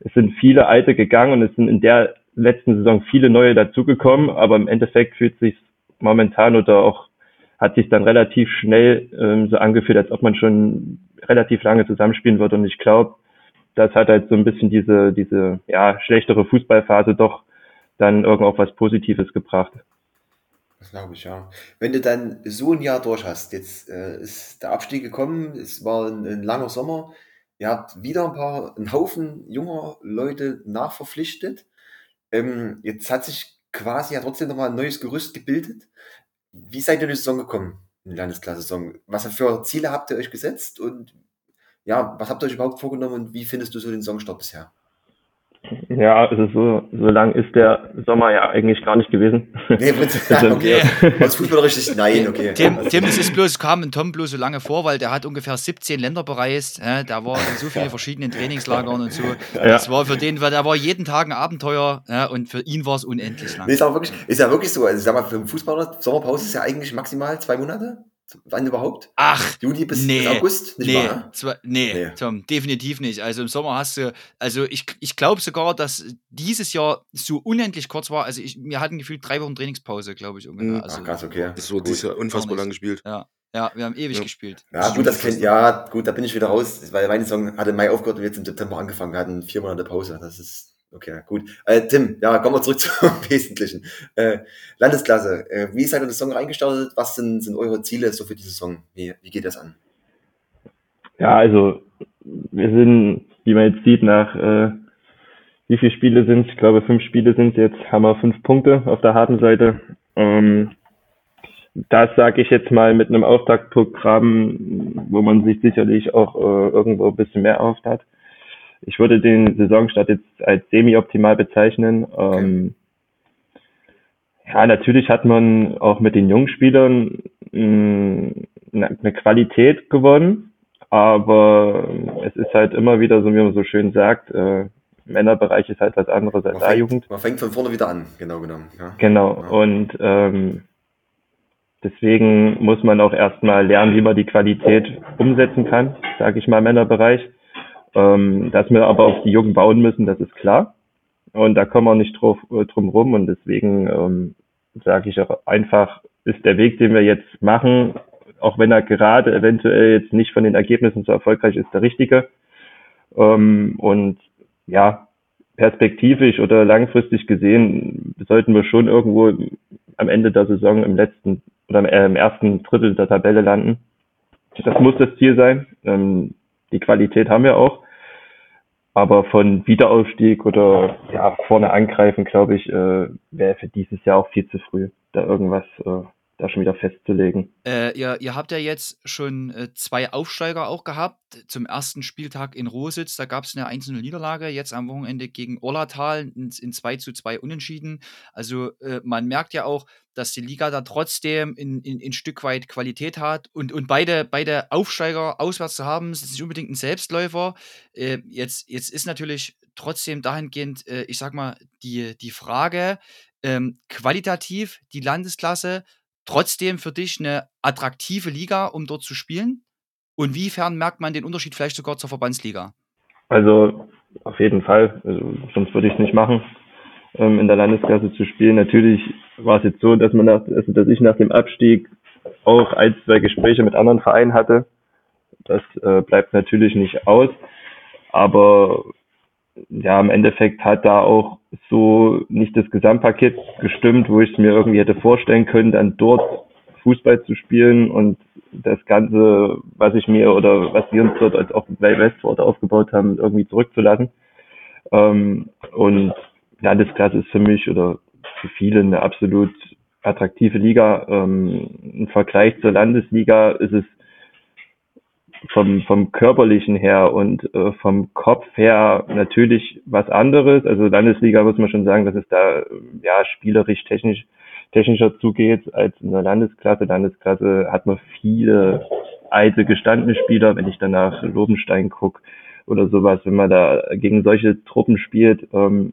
es sind viele Alte gegangen und es sind in der letzten Saison viele neue dazugekommen, aber im Endeffekt fühlt sich momentan oder auch hat sich dann relativ schnell ähm, so angefühlt, als ob man schon relativ lange zusammenspielen würde. Und ich glaube, das hat halt so ein bisschen diese, diese ja, schlechtere Fußballphase doch dann irgendwo auch was Positives gebracht. Das glaube ich, ja. Wenn du dann so ein Jahr durch hast, jetzt äh, ist der Abstieg gekommen, es war ein, ein langer Sommer, ihr habt wieder ein paar, einen Haufen junger Leute nachverpflichtet. Ähm, jetzt hat sich quasi ja trotzdem nochmal ein neues Gerüst gebildet. Wie seid ihr in die Saison gekommen, in die Landesklasse-Saison? Was für Ziele habt ihr euch gesetzt und ja, was habt ihr euch überhaupt vorgenommen und wie findest du so den Saisonstart bisher? Ja, also so, so lang ist der Sommer ja eigentlich gar nicht gewesen. Nee, ja, okay. Als Fußballer richtig, nein, okay. Tim, Tim, es ist bloß, kam Tom bloß so lange vor, weil der hat ungefähr 17 Länder bereist. Der war in so vielen verschiedenen Trainingslagern und so. Das war für den, der war jeden Tag ein Abenteuer ja, und für ihn war es unendlich lang. Nee, ist, auch wirklich, ist ja wirklich so. Also, sag mal, für einen Fußballer, Sommerpause ist ja eigentlich maximal zwei Monate. Wann überhaupt? Ach, Juni bis, nee, bis August? Nicht nee, wahr, ne? zwar, nee, nee, Tom, definitiv nicht. Also im Sommer hast du, also ich, ich glaube sogar, dass dieses Jahr so unendlich kurz war. Also ich, wir hatten gefühlt drei Wochen Trainingspause, glaube ich. Ungefähr. Hm, also, Ach, krass, okay. Das wurde dieses Jahr unfassbar lang gespielt. Ja. Ja, wir haben ewig Ja. gespielt. Ja, gut, das kennt, ja, gut, da bin ich wieder raus, weil meine Saison hatte im Mai aufgehört und jetzt im September angefangen. Wir hatten vier Monate Pause. Das ist, okay, gut. Äh, Tim, ja, kommen wir zurück zum Wesentlichen. Äh, Landesklasse, äh, wie seid ihr in die Saison reingestartet? Was sind, sind eure Ziele so für die Saison? Wie, wie geht das an? Ja, also wir sind, wie man jetzt sieht, nach äh, wie viele Spiele sind Ich glaube, fünf Spiele sind jetzt, haben wir fünf Punkte auf der harten Seite. Ähm, das sage ich jetzt mal mit einem Auftaktprogramm, wo man sich sicherlich auch äh, irgendwo ein bisschen mehr erhofft hat. Ich würde den Saisonstart jetzt als semi-optimal bezeichnen. Ähm, ja, natürlich hat man auch mit den jungen Spielern mh, eine Qualität gewonnen, aber es ist halt immer wieder, so wie man so schön sagt, äh, Männerbereich ist halt was anderes als fängt, A-Jugend. man fängt von vorne wieder an, genau genommen. Ja. Genau. Ja. Und ähm, deswegen muss man auch erstmal lernen, wie man die Qualität umsetzen kann, sage ich mal, im Männerbereich. Ähm, dass wir aber auf die Jungen bauen müssen, das ist klar. Und da kommen wir nicht drauf, äh, drum rum. Und deswegen ähm, sage ich auch einfach, ist der Weg, den wir jetzt machen, auch wenn er gerade eventuell jetzt nicht von den Ergebnissen so erfolgreich ist, der richtige. Ähm, und ja, perspektivisch oder langfristig gesehen sollten wir schon irgendwo am Ende der Saison im letzten oder im, äh, ersten Drittel der Tabelle landen. Das muss das Ziel sein. Ähm, die Qualität haben wir auch. Aber von Wiederaufstieg oder ja, vorne angreifen, glaube ich, äh, wäre für dieses Jahr auch viel zu früh, da irgendwas äh, da schon wieder festzulegen. Äh, ihr, ihr habt ja jetzt schon äh, zwei Aufsteiger auch gehabt. Zum ersten Spieltag in Rositz, da gab es eine einzelne Niederlage, jetzt am Wochenende gegen Orlatal in, in 2 zu 2 Unentschieden. Also äh, man merkt ja auch, dass die Liga da trotzdem in, in, in Stück weit Qualität hat. Und, und beide, beide Aufsteiger auswärts zu haben, ist nicht unbedingt ein Selbstläufer. Äh, jetzt, jetzt ist natürlich trotzdem dahingehend, äh, ich sag mal, die, die Frage, ähm, qualitativ die Landesklasse trotzdem für dich eine attraktive Liga, um dort zu spielen? Und wiefern merkt man den Unterschied vielleicht sogar zur Verbandsliga? Also auf jeden Fall, also, sonst würde ich es nicht machen, ähm, in der Landesklasse zu spielen. Natürlich war es jetzt so, dass man nach, also dass ich nach dem Abstieg auch ein, zwei Gespräche mit anderen Vereinen hatte. Das äh, bleibt natürlich nicht aus. Aber ja, im Endeffekt hat da auch so nicht das Gesamtpaket gestimmt, wo ich es mir irgendwie hätte vorstellen können, dann dort Fußball zu spielen und das Ganze, was ich mir oder was wir uns dort als auch Westford aufgebaut haben, irgendwie zurückzulassen. Ähm, und Landesklasse ist für mich oder für viele eine absolut attraktive Liga. Ähm, Im Vergleich zur Landesliga ist es vom, vom körperlichen her und äh, vom Kopf her natürlich was anderes. Also Landesliga muss man schon sagen, dass es da äh, ja spielerisch technisch technischer zugeht als in der Landesklasse. Landesklasse hat man viele alte gestandene Spieler, wenn ich dann nach Lobenstein gucke oder sowas, wenn man da gegen solche Truppen spielt, ähm,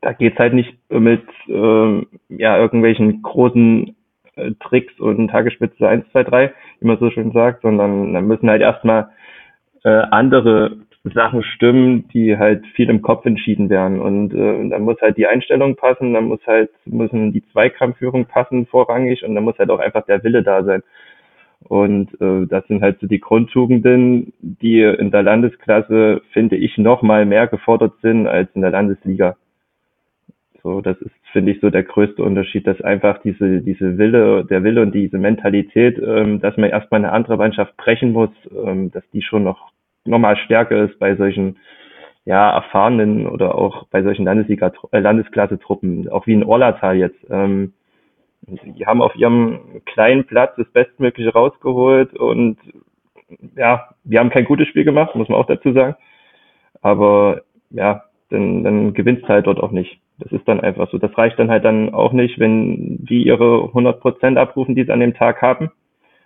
da geht's halt nicht mit ähm, ja irgendwelchen großen Tricks und Tagesspitze 1, 2, 3, wie man so schön sagt, sondern da müssen halt erstmal äh, andere Sachen stimmen, die halt viel im Kopf entschieden werden. Und äh, dann muss halt die Einstellung passen, dann muss halt, müssen die Zweikampfführung passen vorrangig und dann muss halt auch einfach der Wille da sein. Und äh, das sind halt so die Grundtugenden, die in der Landesklasse, finde ich, noch mal mehr gefordert sind als in der Landesliga. So, das ist, finde ich, so der größte Unterschied, dass einfach diese, diese Wille, der Wille und diese Mentalität, ähm, dass man erstmal eine andere Mannschaft brechen muss, ähm, dass die schon noch nochmal stärker ist bei solchen ja, erfahrenen oder auch bei solchen Landesliga, äh, Landesklasse-Truppen, auch wie in Orlatal jetzt. Ähm, die haben auf ihrem kleinen Platz das Bestmögliche rausgeholt und ja, wir haben kein gutes Spiel gemacht, muss man auch dazu sagen. Aber ja, dann, dann gewinnst halt dort auch nicht. Das ist dann einfach so. Das reicht dann halt dann auch nicht, wenn die ihre 100 Prozent abrufen, die sie an dem Tag haben.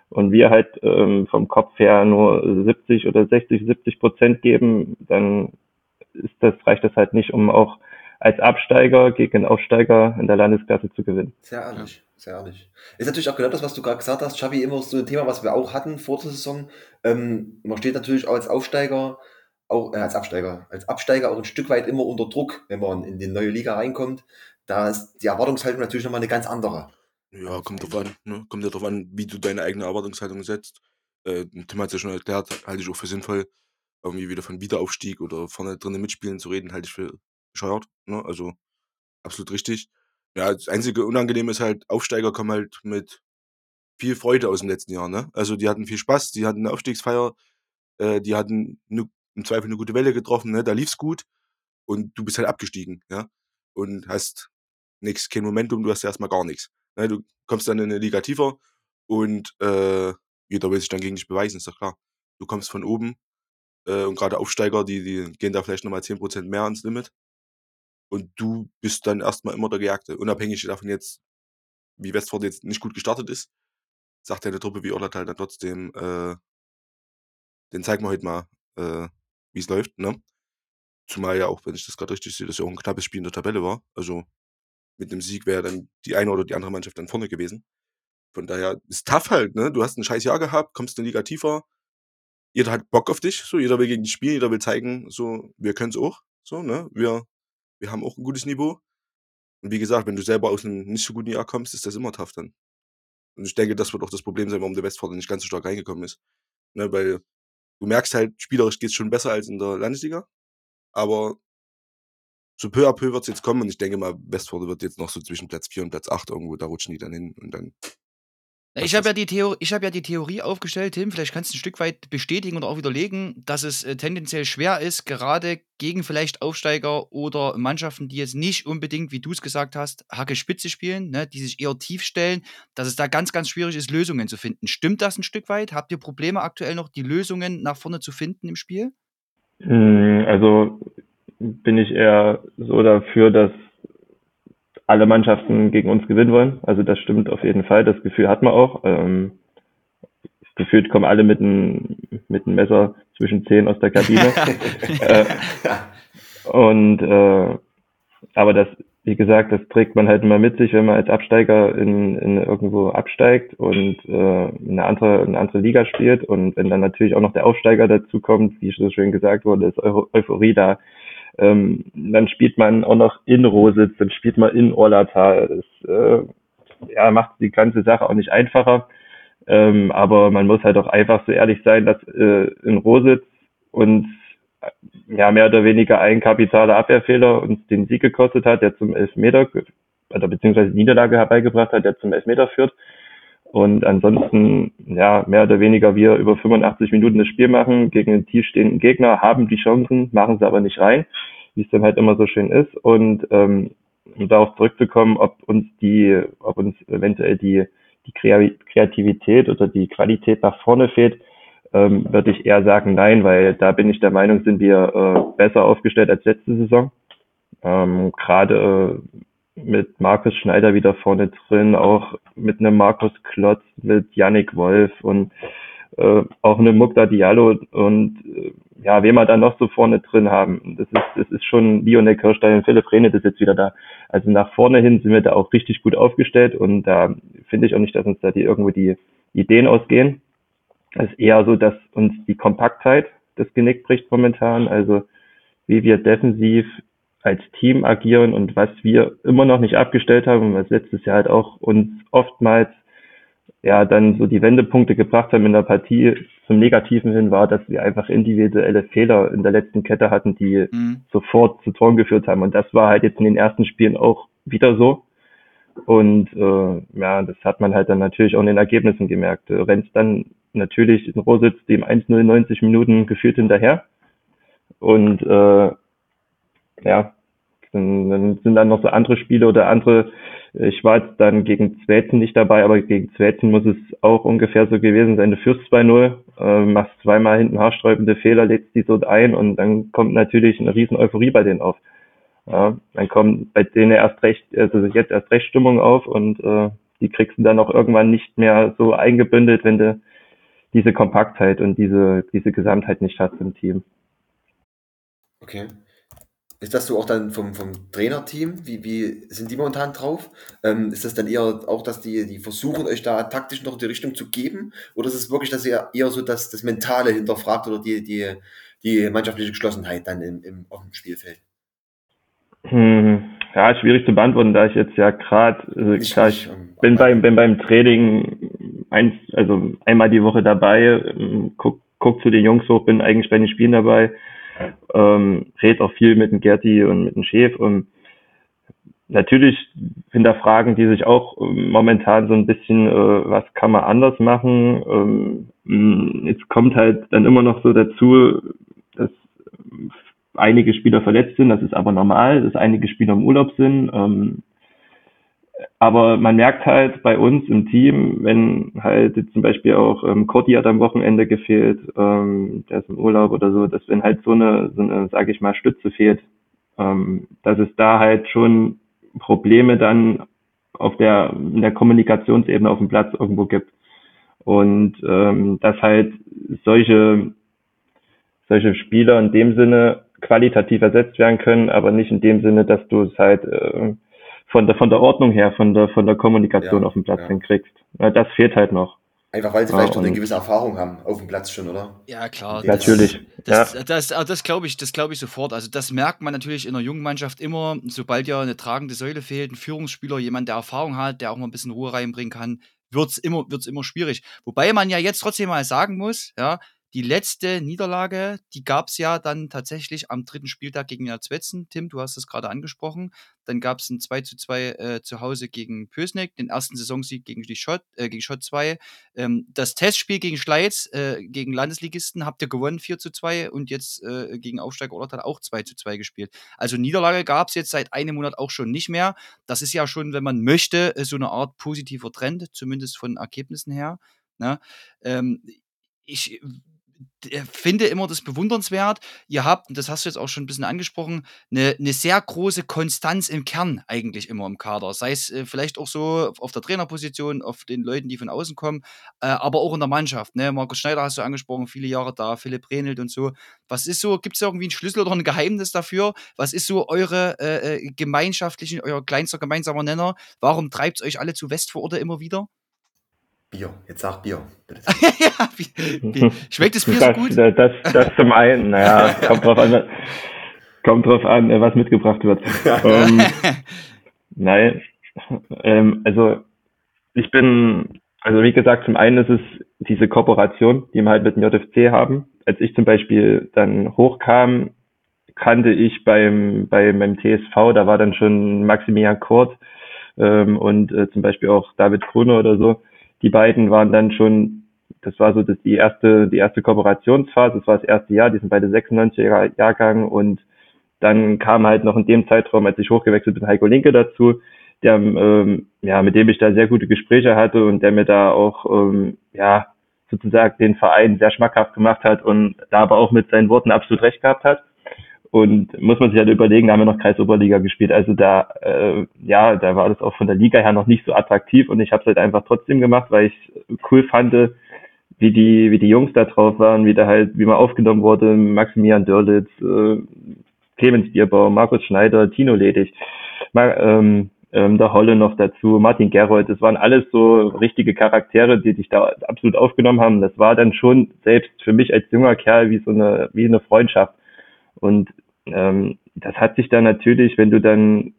Und wir halt ähm, vom Kopf her nur 70 oder 60, 70 Prozent geben, dann ist das, reicht das halt nicht, um auch als Absteiger gegen Aufsteiger in der Landesklasse zu gewinnen. Sehr ehrlich, sehr ehrlich. Ist natürlich auch genau das, was du gerade gesagt hast, Xavi, immer so ein Thema, was wir auch hatten vor der Saison. Ähm, man steht natürlich auch als Aufsteiger, auch äh, als Absteiger, als Absteiger auch ein Stück weit immer unter Druck, wenn man in die neue Liga reinkommt. Da ist die Erwartungshaltung natürlich nochmal eine ganz andere. Ja, kommt drauf an, ne? Kommt ja drauf an, wie du deine eigene Erwartungshaltung setzt. Äh, Tim hat es ja schon erklärt, halte ich auch für sinnvoll, irgendwie wieder von Wiederaufstieg oder vorne drinnen mitspielen zu reden, halte ich für bescheuert. Ne? Also absolut richtig. Ja, das einzige Unangenehme ist halt, Aufsteiger kommen halt mit viel Freude aus dem letzten Jahr. Ne? Also die hatten viel Spaß, die hatten eine Aufstiegsfeier, äh, die hatten ne, im Zweifel eine gute Welle getroffen, ne? da lief's gut und du bist halt abgestiegen. ja Und hast nichts, kein Momentum, du hast ja erstmal gar nichts. Ne? Du kommst dann in eine Liga tiefer und äh, jeder will sich dann gegen dich beweisen, ist doch klar. Du kommst von oben äh, und gerade Aufsteiger, die, die gehen da vielleicht nochmal 10% mehr ans Limit und du bist dann erstmal immer der Gejagte. Unabhängig davon jetzt, wie Westford jetzt nicht gut gestartet ist, sagt eine Truppe wie Orlatal dann trotzdem, äh, den zeigen wir heute mal, äh, wie es läuft, ne? Zumal ja auch, wenn ich das gerade richtig sehe, dass ja auch ein knappes Spiel in der Tabelle war. Also mit einem Sieg wäre dann die eine oder die andere Mannschaft dann vorne gewesen. Von daher ist tough halt, ne? Du hast ein scheiß Jahr gehabt, kommst in Liga tiefer. Jeder hat Bock auf dich, so, jeder will gegen dich spielen, jeder will zeigen, so, wir können es auch, so, ne? Wir wir haben auch ein gutes Niveau. Und wie gesagt, wenn du selber aus einem nicht so guten Jahr kommst, ist das immer tough dann. Und ich denke, das wird auch das Problem sein, warum der Westfalen nicht ganz so stark reingekommen ist. Ne, weil du merkst halt, spielerisch geht es schon besser als in der Landesliga. Aber so peu à peu wird es jetzt kommen und ich denke mal, Westforde wird jetzt noch so zwischen Platz 4 und Platz 8 irgendwo, da rutschen die dann hin und dann ich habe ja, die Theorie, hab ja die Theorie aufgestellt, Tim, vielleicht kannst du ein Stück weit bestätigen oder auch widerlegen, dass es äh, tendenziell schwer ist, gerade gegen vielleicht Aufsteiger oder Mannschaften, die jetzt nicht unbedingt, wie du es gesagt hast, Hacke Spitze spielen, ne, die sich eher tief stellen, dass es da ganz, ganz schwierig ist, Lösungen zu finden. Stimmt das ein Stück weit? Habt ihr Probleme aktuell noch, die Lösungen nach vorne zu finden im Spiel? Hm, also bin ich eher so dafür, dass alle Mannschaften gegen uns gewinnen wollen. Also das stimmt auf jeden Fall. Das Gefühl hat man auch. Ähm, gefühlt kommen alle mit einem mit einem Messer zwischen Zehen aus der Kabine. äh, und äh, aber das, wie gesagt, das trägt man halt immer mit sich, wenn man als Absteiger in, in irgendwo absteigt und äh, eine andere eine andere Liga spielt und wenn dann natürlich auch noch der Aufsteiger dazu kommt, wie so schön gesagt wurde, ist Euphorie da ähm, dann spielt man auch noch in Rositz, dann spielt man in Orlatal. Das äh, ja, macht die ganze Sache auch nicht einfacher. Ähm, aber man muss halt auch einfach so ehrlich sein, dass äh, in Rositz uns ja mehr oder weniger ein kapitaler Abwehrfehler uns den Sieg gekostet hat, der zum Elfmeter oder beziehungsweise Niederlage herbeigebracht hat, der zum Elfmeter führt. Und ansonsten, ja, mehr oder weniger wir über 85 Minuten das Spiel machen gegen einen tiefstehenden Gegner, haben die Chancen, machen sie aber nicht rein, wie es dann halt immer so schön ist. Und ähm, um darauf zurückzukommen, ob uns die, ob uns eventuell die, die Kreativität oder die Qualität nach vorne fehlt, ähm, würde ich eher sagen nein, weil da bin ich der Meinung, sind wir äh, besser aufgestellt als letzte Saison. Ähm, Gerade äh, mit Markus Schneider wieder vorne drin, auch mit einem Markus Klotz, mit Yannick Wolf und äh, auch eine Mukta Diallo und äh, ja, wen wir da noch so vorne drin haben. Das ist, das ist schon Lionel Kirstein und Philipp Rehne ist jetzt wieder da. Also nach vorne hin sind wir da auch richtig gut aufgestellt und da finde ich auch nicht, dass uns da die irgendwo die Ideen ausgehen. Es ist eher so, dass uns die Kompaktheit das Genick bricht momentan. Also wie wir defensiv als Team agieren und was wir immer noch nicht abgestellt haben, was letztes Jahr halt auch uns oftmals ja dann so die Wendepunkte gebracht haben in der Partie zum Negativen hin war, dass wir einfach individuelle Fehler in der letzten Kette hatten, die mhm. sofort zu Toren geführt haben. Und das war halt jetzt in den ersten Spielen auch wieder so. Und äh, ja, das hat man halt dann natürlich auch in den Ergebnissen gemerkt. Du rennst dann natürlich in Rositz dem 1-0 90 Minuten geführt hinterher. Und äh, ja, dann, sind dann noch so andere Spiele oder andere, ich war jetzt dann gegen Zweten nicht dabei, aber gegen Zweten muss es auch ungefähr so gewesen sein. Du führst 2-0, äh, machst zweimal hinten haarsträubende Fehler, legst die so ein und dann kommt natürlich eine riesen Euphorie bei denen auf. Ja, dann kommt bei denen erst recht, also jetzt erst recht Stimmung auf und äh, die kriegst du dann auch irgendwann nicht mehr so eingebündelt, wenn du diese Kompaktheit und diese, diese Gesamtheit nicht hast im Team. Okay. Ist das so auch dann vom, vom Trainerteam? Wie, wie sind die momentan drauf? Ähm, ist das dann eher auch, dass die, die versuchen, euch da taktisch noch in die Richtung zu geben? Oder ist es wirklich, dass ihr eher so das, das Mentale hinterfragt oder die, die, die mannschaftliche Geschlossenheit dann im, im, auf dem Spielfeld? Hm, ja, schwierig zu beantworten, da ich jetzt ja gerade, also klar, ich ähm, bin beim, bin beim Training eins, also einmal die Woche dabei, ähm, guck, guck zu den Jungs hoch, bin eigentlich bei den Spielen dabei ähm, red auch viel mit dem Gerti und mit dem Chef und natürlich hinterfragen die sich auch ähm, momentan so ein bisschen, äh, was kann man anders machen. Ähm, mm, jetzt kommt halt dann immer noch so dazu, dass einige Spieler verletzt sind, das ist aber normal, dass einige Spieler im Urlaub sind. Ähm, aber man merkt halt bei uns im Team, wenn halt zum Beispiel auch ähm, Corti hat am Wochenende gefehlt, ähm, der ist im Urlaub oder so, dass wenn halt so eine, so eine, sage ich mal, Stütze fehlt, ähm, dass es da halt schon Probleme dann auf der, in der Kommunikationsebene auf dem Platz irgendwo gibt. Und ähm, dass halt solche, solche Spieler in dem Sinne qualitativ ersetzt werden können, aber nicht in dem Sinne, dass du es halt äh, von der, von der Ordnung her, von der, von der Kommunikation ja, auf dem Platz ja. hinkriegst. Das fehlt halt noch. Einfach weil sie vielleicht schon eine gewisse Erfahrung haben auf dem Platz schon, oder? Ja, klar. Natürlich. Das, ja. das, das, das glaube ich, das glaube ich sofort. Also das merkt man natürlich in einer jungen Mannschaft immer, sobald ja eine tragende Säule fehlt, ein Führungsspieler, jemand, der Erfahrung hat, der auch mal ein bisschen Ruhe reinbringen kann, wird's immer, wird's immer schwierig. Wobei man ja jetzt trotzdem mal sagen muss, ja, die letzte Niederlage, die gab es ja dann tatsächlich am dritten Spieltag gegen Erzwetzen. Tim, du hast es gerade angesprochen. Dann gab es ein 2 zu 2 äh, zu Hause gegen Pösneck, den ersten Saisonsieg gegen, die Schott, äh, gegen Schott 2. Ähm, das Testspiel gegen Schleiz, äh, gegen Landesligisten, habt ihr gewonnen 4 zu 2 und jetzt äh, gegen Aufsteiger Ollertal auch 2 zu 2 gespielt. Also Niederlage gab es jetzt seit einem Monat auch schon nicht mehr. Das ist ja schon, wenn man möchte, so eine Art positiver Trend, zumindest von Ergebnissen her. Ne? Ähm, ich äh, finde immer das bewundernswert. Ihr habt, und das hast du jetzt auch schon ein bisschen angesprochen, eine, eine sehr große Konstanz im Kern eigentlich immer im Kader. Sei es äh, vielleicht auch so auf der Trainerposition, auf den Leuten, die von außen kommen, äh, aber auch in der Mannschaft. Ne? Markus Schneider hast du angesprochen, viele Jahre da, Philipp Renelt und so. Was ist so, gibt es irgendwie einen Schlüssel oder ein Geheimnis dafür? Was ist so eure äh, äh gemeinschaftlichen, euer kleinster gemeinsamer Nenner? Warum treibt es euch alle zu Westvororte immer wieder? Bier. Jetzt sag Bier. ja, Bier. Schmeckt das Bier das, so gut? Das, das, das zum einen, naja, kommt drauf an, kommt drauf an, was mitgebracht wird. ähm, nein, ähm, also ich bin, also wie gesagt, zum einen ist es diese Kooperation, die wir halt mit dem JFC haben. Als ich zum Beispiel dann hochkam, kannte ich beim, bei meinem TSV, da war dann schon Maximilian Kurt ähm, und äh, zum Beispiel auch David Krone oder so die beiden waren dann schon, das war so das, die erste, die erste Kooperationsphase, das war das erste Jahr, die sind beide 96er Jahrgang und dann kam halt noch in dem Zeitraum, als ich hochgewechselt bin, Heiko Linke dazu, der, ähm, ja, mit dem ich da sehr gute Gespräche hatte und der mir da auch, ähm, ja, sozusagen den Verein sehr schmackhaft gemacht hat und da aber auch mit seinen Worten absolut recht gehabt hat. Und muss man sich halt überlegen, da haben wir noch Kreisoberliga gespielt. Also da, äh, ja, da war das auch von der Liga her noch nicht so attraktiv und ich habe es halt einfach trotzdem gemacht, weil ich cool fand, wie die, wie die Jungs da drauf waren, wie da halt, wie man aufgenommen wurde, Maximilian Dörlitz, äh, Clemens Bierbaum, Markus Schneider, Tino Ledig. Mal, ähm, ähm, der Holle noch dazu, Martin Gerold, das waren alles so richtige Charaktere, die dich da absolut aufgenommen haben. Das war dann schon selbst für mich als junger Kerl wie so eine, wie eine Freundschaft. Und ähm, das hat sich dann natürlich, wenn du dann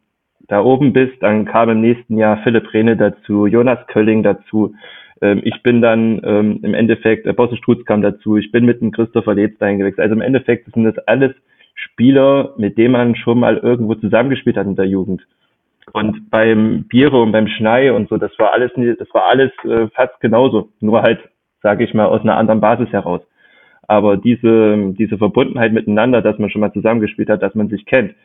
da oben bist, dann kam im nächsten Jahr Philipp Rehne dazu, Jonas Kölling dazu. Ähm, ich bin dann ähm, im Endeffekt, äh, Bosse Strutz kam dazu, ich bin mit dem Christopher Letztein gewechselt. Also im Endeffekt sind das alles Spieler, mit denen man schon mal irgendwo zusammengespielt hat in der Jugend. Und beim Biere und beim Schnei und so, das war alles, das war alles äh, fast genauso. Nur halt, sage ich mal, aus einer anderen Basis heraus. Aber diese, diese Verbundenheit miteinander, dass man schon mal zusammengespielt hat, dass man sich kennt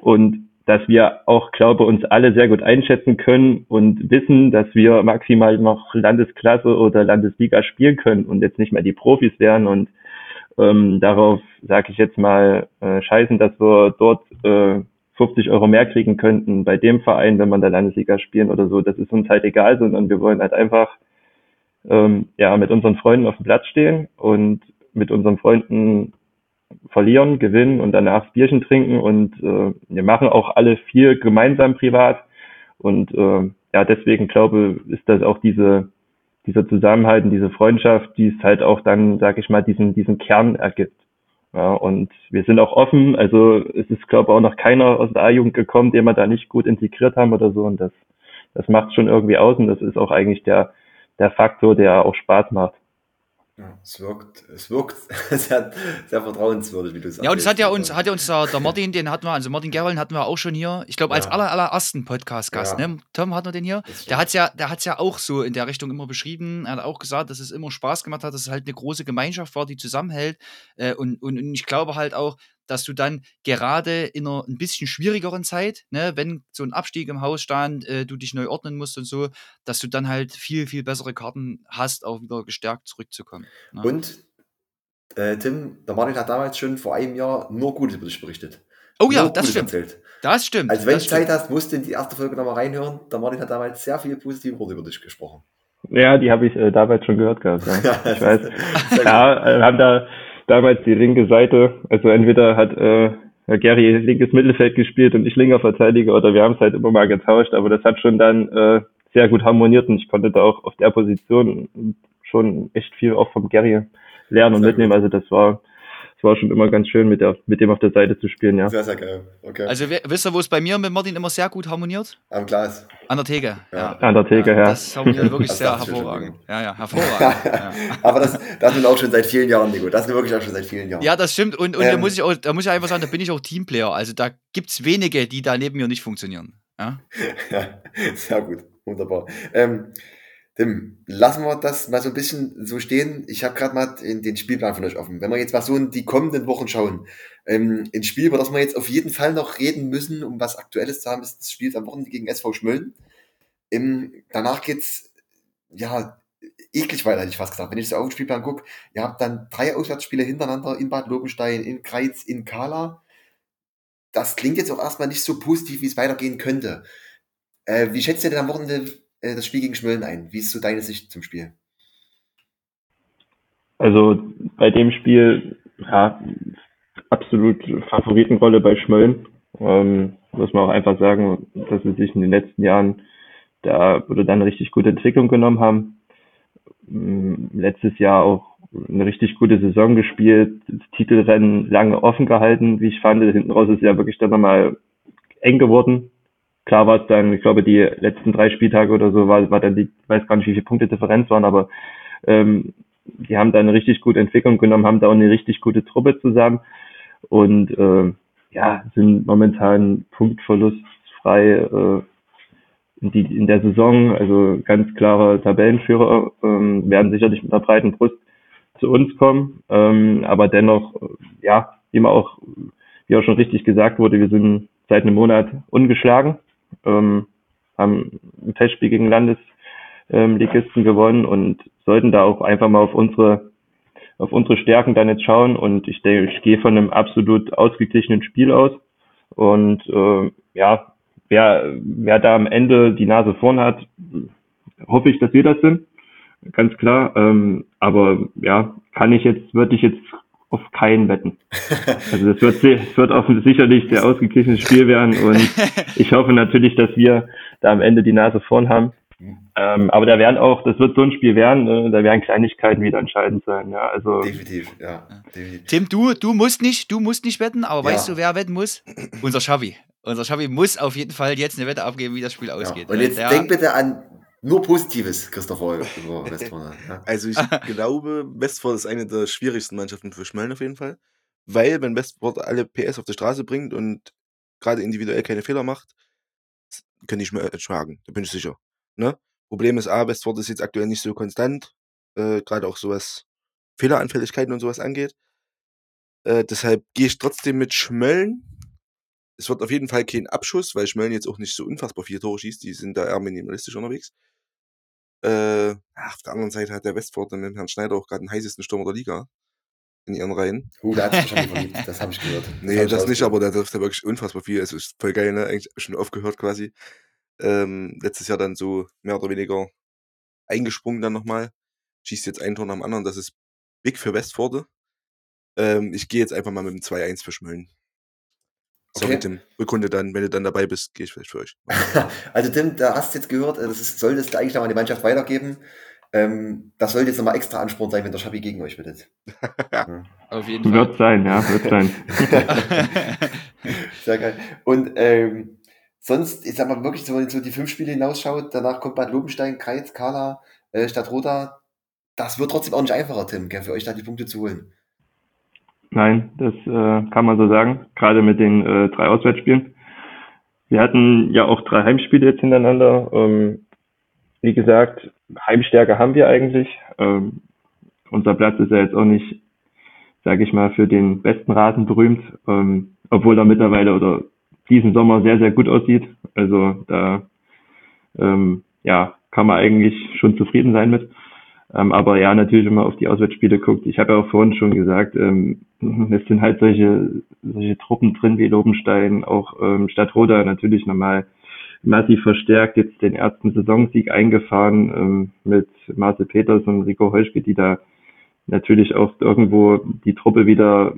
und dass wir auch, glaube uns alle sehr gut einschätzen können und wissen, dass wir maximal noch Landesklasse oder Landesliga spielen können und jetzt nicht mehr die Profis werden und ähm, darauf, sage ich jetzt mal, äh, scheißen, dass wir dort äh, 50 Euro mehr kriegen könnten bei dem Verein, wenn man der Landesliga spielen oder so. Das ist uns halt egal, sondern wir wollen halt einfach ähm, ja mit unseren Freunden auf dem Platz stehen und mit unseren Freunden verlieren, gewinnen und danach Bierchen trinken und äh, wir machen auch alle viel gemeinsam privat und äh, ja deswegen glaube ist das auch diese dieser Zusammenhalt und diese Freundschaft, die es halt auch dann, sag ich mal, diesen, diesen Kern ergibt. Ja, und wir sind auch offen, also es ist, glaube ich, auch noch keiner aus der A-Jugend gekommen, den wir da nicht gut integriert haben oder so. Und das, das macht schon irgendwie aus und das ist auch eigentlich der, der Faktor, der auch Spaß macht. Ja, es wirkt, es wirkt sehr, sehr vertrauenswürdig, wie du sagst. Ja, und es hat ja uns, hat ja uns der, der Martin, den hatten wir, also Martin Gerollen hatten wir auch schon hier, ich glaube, als Ja. aller, allerersten Podcast-Gast, Ja. ne? Tom hatten wir den hier. Das. Der hat's ja, der hat's ja auch so in der Richtung immer beschrieben. Er hat auch gesagt, dass es immer Spaß gemacht hat, dass es halt eine große Gemeinschaft war, die zusammenhält. Äh, und, und, und ich glaube halt auch, dass du dann gerade in einer ein bisschen schwierigeren Zeit, ne, wenn so ein Abstieg im Haus stand, äh, du dich neu ordnen musst und so, dass du dann halt viel, viel bessere Karten hast, auch wieder gestärkt zurückzukommen. Ne? Und äh, Tim, der Martin hat damals schon vor einem Jahr nur Gutes über dich berichtet. oh ja, das stimmt. Erzählt. Das stimmt. Also wenn du stimmt. Zeit hast, musst du in die erste Folge nochmal reinhören. Der Martin hat damals sehr viele positive Worte über dich gesprochen. Ja, die habe ich äh, damals schon gehört gehabt. Ja. Ich weiß. Ja, äh, haben da damals die linke Seite, also entweder hat äh, Gary linkes Mittelfeld gespielt und ich linker Verteidiger oder wir haben es halt immer mal getauscht, aber das hat schon dann äh, sehr gut harmoniert und ich konnte da auch auf der Position schon echt viel auch vom Gary lernen und mitnehmen. Also das war das war schon immer ganz schön mit der mit dem auf der Seite zu spielen, ja. Sehr, sehr geil. Okay. Also wi- wisst ihr, wo es bei mir mit Martin immer sehr gut harmoniert? Am Glas. An der Theke. Ja. An der Theke, ja. Das harmoniert wirklich Das sehr hervorragend. Ja, ja, hervorragend. ja. Aber das, das sind auch schon seit vielen Jahren, Nico. Das sind wirklich auch schon seit vielen Jahren. ja, das stimmt. Und, und da, Ähm. muss ich auch, da muss ich einfach sagen, da bin ich auch Teamplayer. Also da gibt es wenige, die da neben mir nicht funktionieren. Ja? Ja, sehr gut, wunderbar. Ähm, Tim, lassen wir das mal so ein bisschen so stehen. Ich habe gerade mal den, Spielplan von euch offen. Wenn wir jetzt mal so in die kommenden Wochen schauen, ähm, ein Spiel, über das wir jetzt auf jeden Fall noch reden müssen, um was Aktuelles zu haben, ist das Spiel am Wochenende gegen SV Schmölln. Ähm, danach geht's ja eklig weiter, hätte ich fast gesagt. Wenn ich so auf den Spielplan gucke, ihr habt dann drei Auswärtsspiele hintereinander in Bad Lobenstein, in Kreiz, in Kala. Das klingt jetzt auch erstmal nicht so positiv, wie es weitergehen könnte. Äh, wie schätzt ihr denn am Wochenende äh, das Spiel gegen Schmölln ein? Wie ist so deine Sicht zum Spiel? Also bei dem Spiel, ja, absolut Favoritenrolle bei Schmölln. Ähm, muss man auch einfach sagen, dass sie sich in den letzten Jahren da oder dann eine richtig gute Entwicklung genommen haben. Ähm, Letztes Jahr auch eine richtig gute Saison gespielt, Titelrennen lange offen gehalten, wie ich fand. Hinten raus ist es ja wirklich dann nochmal eng geworden. Klar war es dann, ich glaube, die letzten drei Spieltage oder so war, war dann die, ich weiß gar nicht, wie viele Punkte Differenz waren, aber ähm, die haben da eine richtig gute Entwicklung genommen, haben da auch eine richtig gute Truppe zusammen und äh, ja, sind momentan punktverlustfrei äh, in, die, in der Saison, also ganz klarer Tabellenführer, ähm, werden sicherlich mit einer breiten Brust zu uns kommen, ähm, aber dennoch, ja, man auch, wie auch schon richtig gesagt wurde, wir sind seit einem Monat ungeschlagen, ähm, haben ein Testspiel gegen Landesligisten gewonnen und sollten da auch einfach mal auf unsere auf unsere Stärken dann jetzt schauen. Und ich denke, ich gehe von einem absolut ausgeglichenen Spiel aus. Und äh, ja, wer wer da am Ende die Nase vorn hat, hoffe ich, dass wir das sind, ganz klar. Ähm, aber ja, kann ich jetzt würde ich jetzt auf keinen wetten. Also das wird, es wird auch sicherlich sehr ausgeglichenes Spiel werden und ich hoffe natürlich, dass wir da am Ende die Nase vorn haben. Ähm, aber da werden auch, das wird so ein Spiel werden, äh, da werden Kleinigkeiten wieder entscheidend sein. Ja, also Definitiv, ja. Definitiv. Tim, du, du musst nicht, du musst nicht wetten, aber Ja. weißt du, wer wetten muss? Unser Xavi. Unser Xavi muss auf jeden Fall jetzt eine Wette abgeben, wie das Spiel Ja. ausgeht. Und jetzt denk bitte an nur Positives, Christopher über Westfalen. Ja. Also ich glaube, Westford ist eine der schwierigsten Mannschaften für Schmölln auf jeden Fall. Weil, wenn Westford alle PS auf die Straße bringt und gerade individuell keine Fehler macht, können die Schmö- schlagen. Da bin ich sicher. Ne? Problem ist A, Westford ist jetzt aktuell nicht so konstant, äh, gerade auch so was Fehleranfälligkeiten und sowas angeht. Äh, deshalb gehe ich trotzdem mit Schmölln. Es wird auf jeden Fall kein Abschuss, weil Schmölln jetzt auch nicht so unfassbar viele Tore schießt. Die sind da eher minimalistisch unterwegs. Äh, ach, auf der anderen Seite hat der Westford mit Herrn Schneider auch gerade den heißesten Stürmer der Liga in ihren Reihen. Uh, da hat sich wahrscheinlich verliebt, das habe ich gehört. Nee, hab ich das nicht, aber der trifft ja wirklich unfassbar viel. Es ist voll geil, ne? Eigentlich schon aufgehört quasi. Ähm, letztes Jahr dann so mehr oder weniger eingesprungen dann nochmal. Schießt jetzt ein Tor nach dem anderen. Das ist big für Westforde. Ähm, ich gehe jetzt einfach mal mit dem 2-1 für Schmölln. Sorry, Okay. Tim. Rückrunde dann, wenn du dann dabei bist, gehe ich vielleicht für euch. Also Tim, da hast du jetzt gehört, äh, das ist, solltest du eigentlich noch an die Mannschaft weitergeben. Ähm, das sollte jetzt nochmal extra Ansporn sein, wenn der Schabi gegen euch bittet. Ja. Auf jeden Fall. wird sein, ja, wird sein. Sehr geil. Und ähm, sonst, ich sag mal wirklich, wenn man so die fünf Spiele hinausschaut, danach kommt Bad Lobenstein, Kreiz, Kala, äh, Stadtroda. Das wird trotzdem auch nicht einfacher, Tim, gell, für euch da die Punkte zu holen. Nein, das äh, kann man so sagen, gerade mit den äh, drei Auswärtsspielen. Wir hatten ja auch drei Heimspiele jetzt hintereinander. Ähm, wie gesagt, Heimstärke haben wir eigentlich. Ähm, unser Platz ist ja jetzt auch nicht, sage ich mal, für den besten Rasen berühmt, ähm, obwohl er mittlerweile oder diesen Sommer sehr, sehr gut aussieht. Also da ähm, ja, kann man eigentlich schon zufrieden sein mit. Ähm, aber ja, natürlich, wenn man auf die Auswärtsspiele guckt, ich habe ja auch vorhin schon gesagt, ähm, es sind halt solche, solche Truppen drin wie Lobenstein, auch ähm, Stadtroda natürlich nochmal massiv verstärkt, jetzt den ersten Saisonsieg eingefahren ähm, mit Marcel Peters und Rico Heuschke, die da natürlich auch irgendwo die Truppe wieder,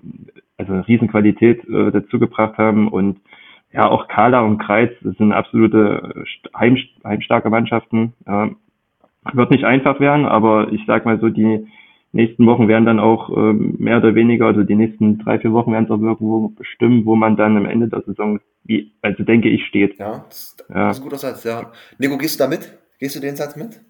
also eine Riesenqualität äh, dazugebracht haben und ja, auch Kala und Kreiz, das sind absolute heim, heimstarke Mannschaften. Wird nicht einfach werden, aber ich sag mal so, die nächsten Wochen werden dann auch ähm, mehr oder weniger, also die nächsten drei, vier Wochen werden es auch irgendwo bestimmen, wo man dann am Ende der Saison, wie, also denke ich, steht. Ja, das, das Ja. ist ein guter Satz, ja. Nico, gehst du da mit? Gehst du den Satz mit?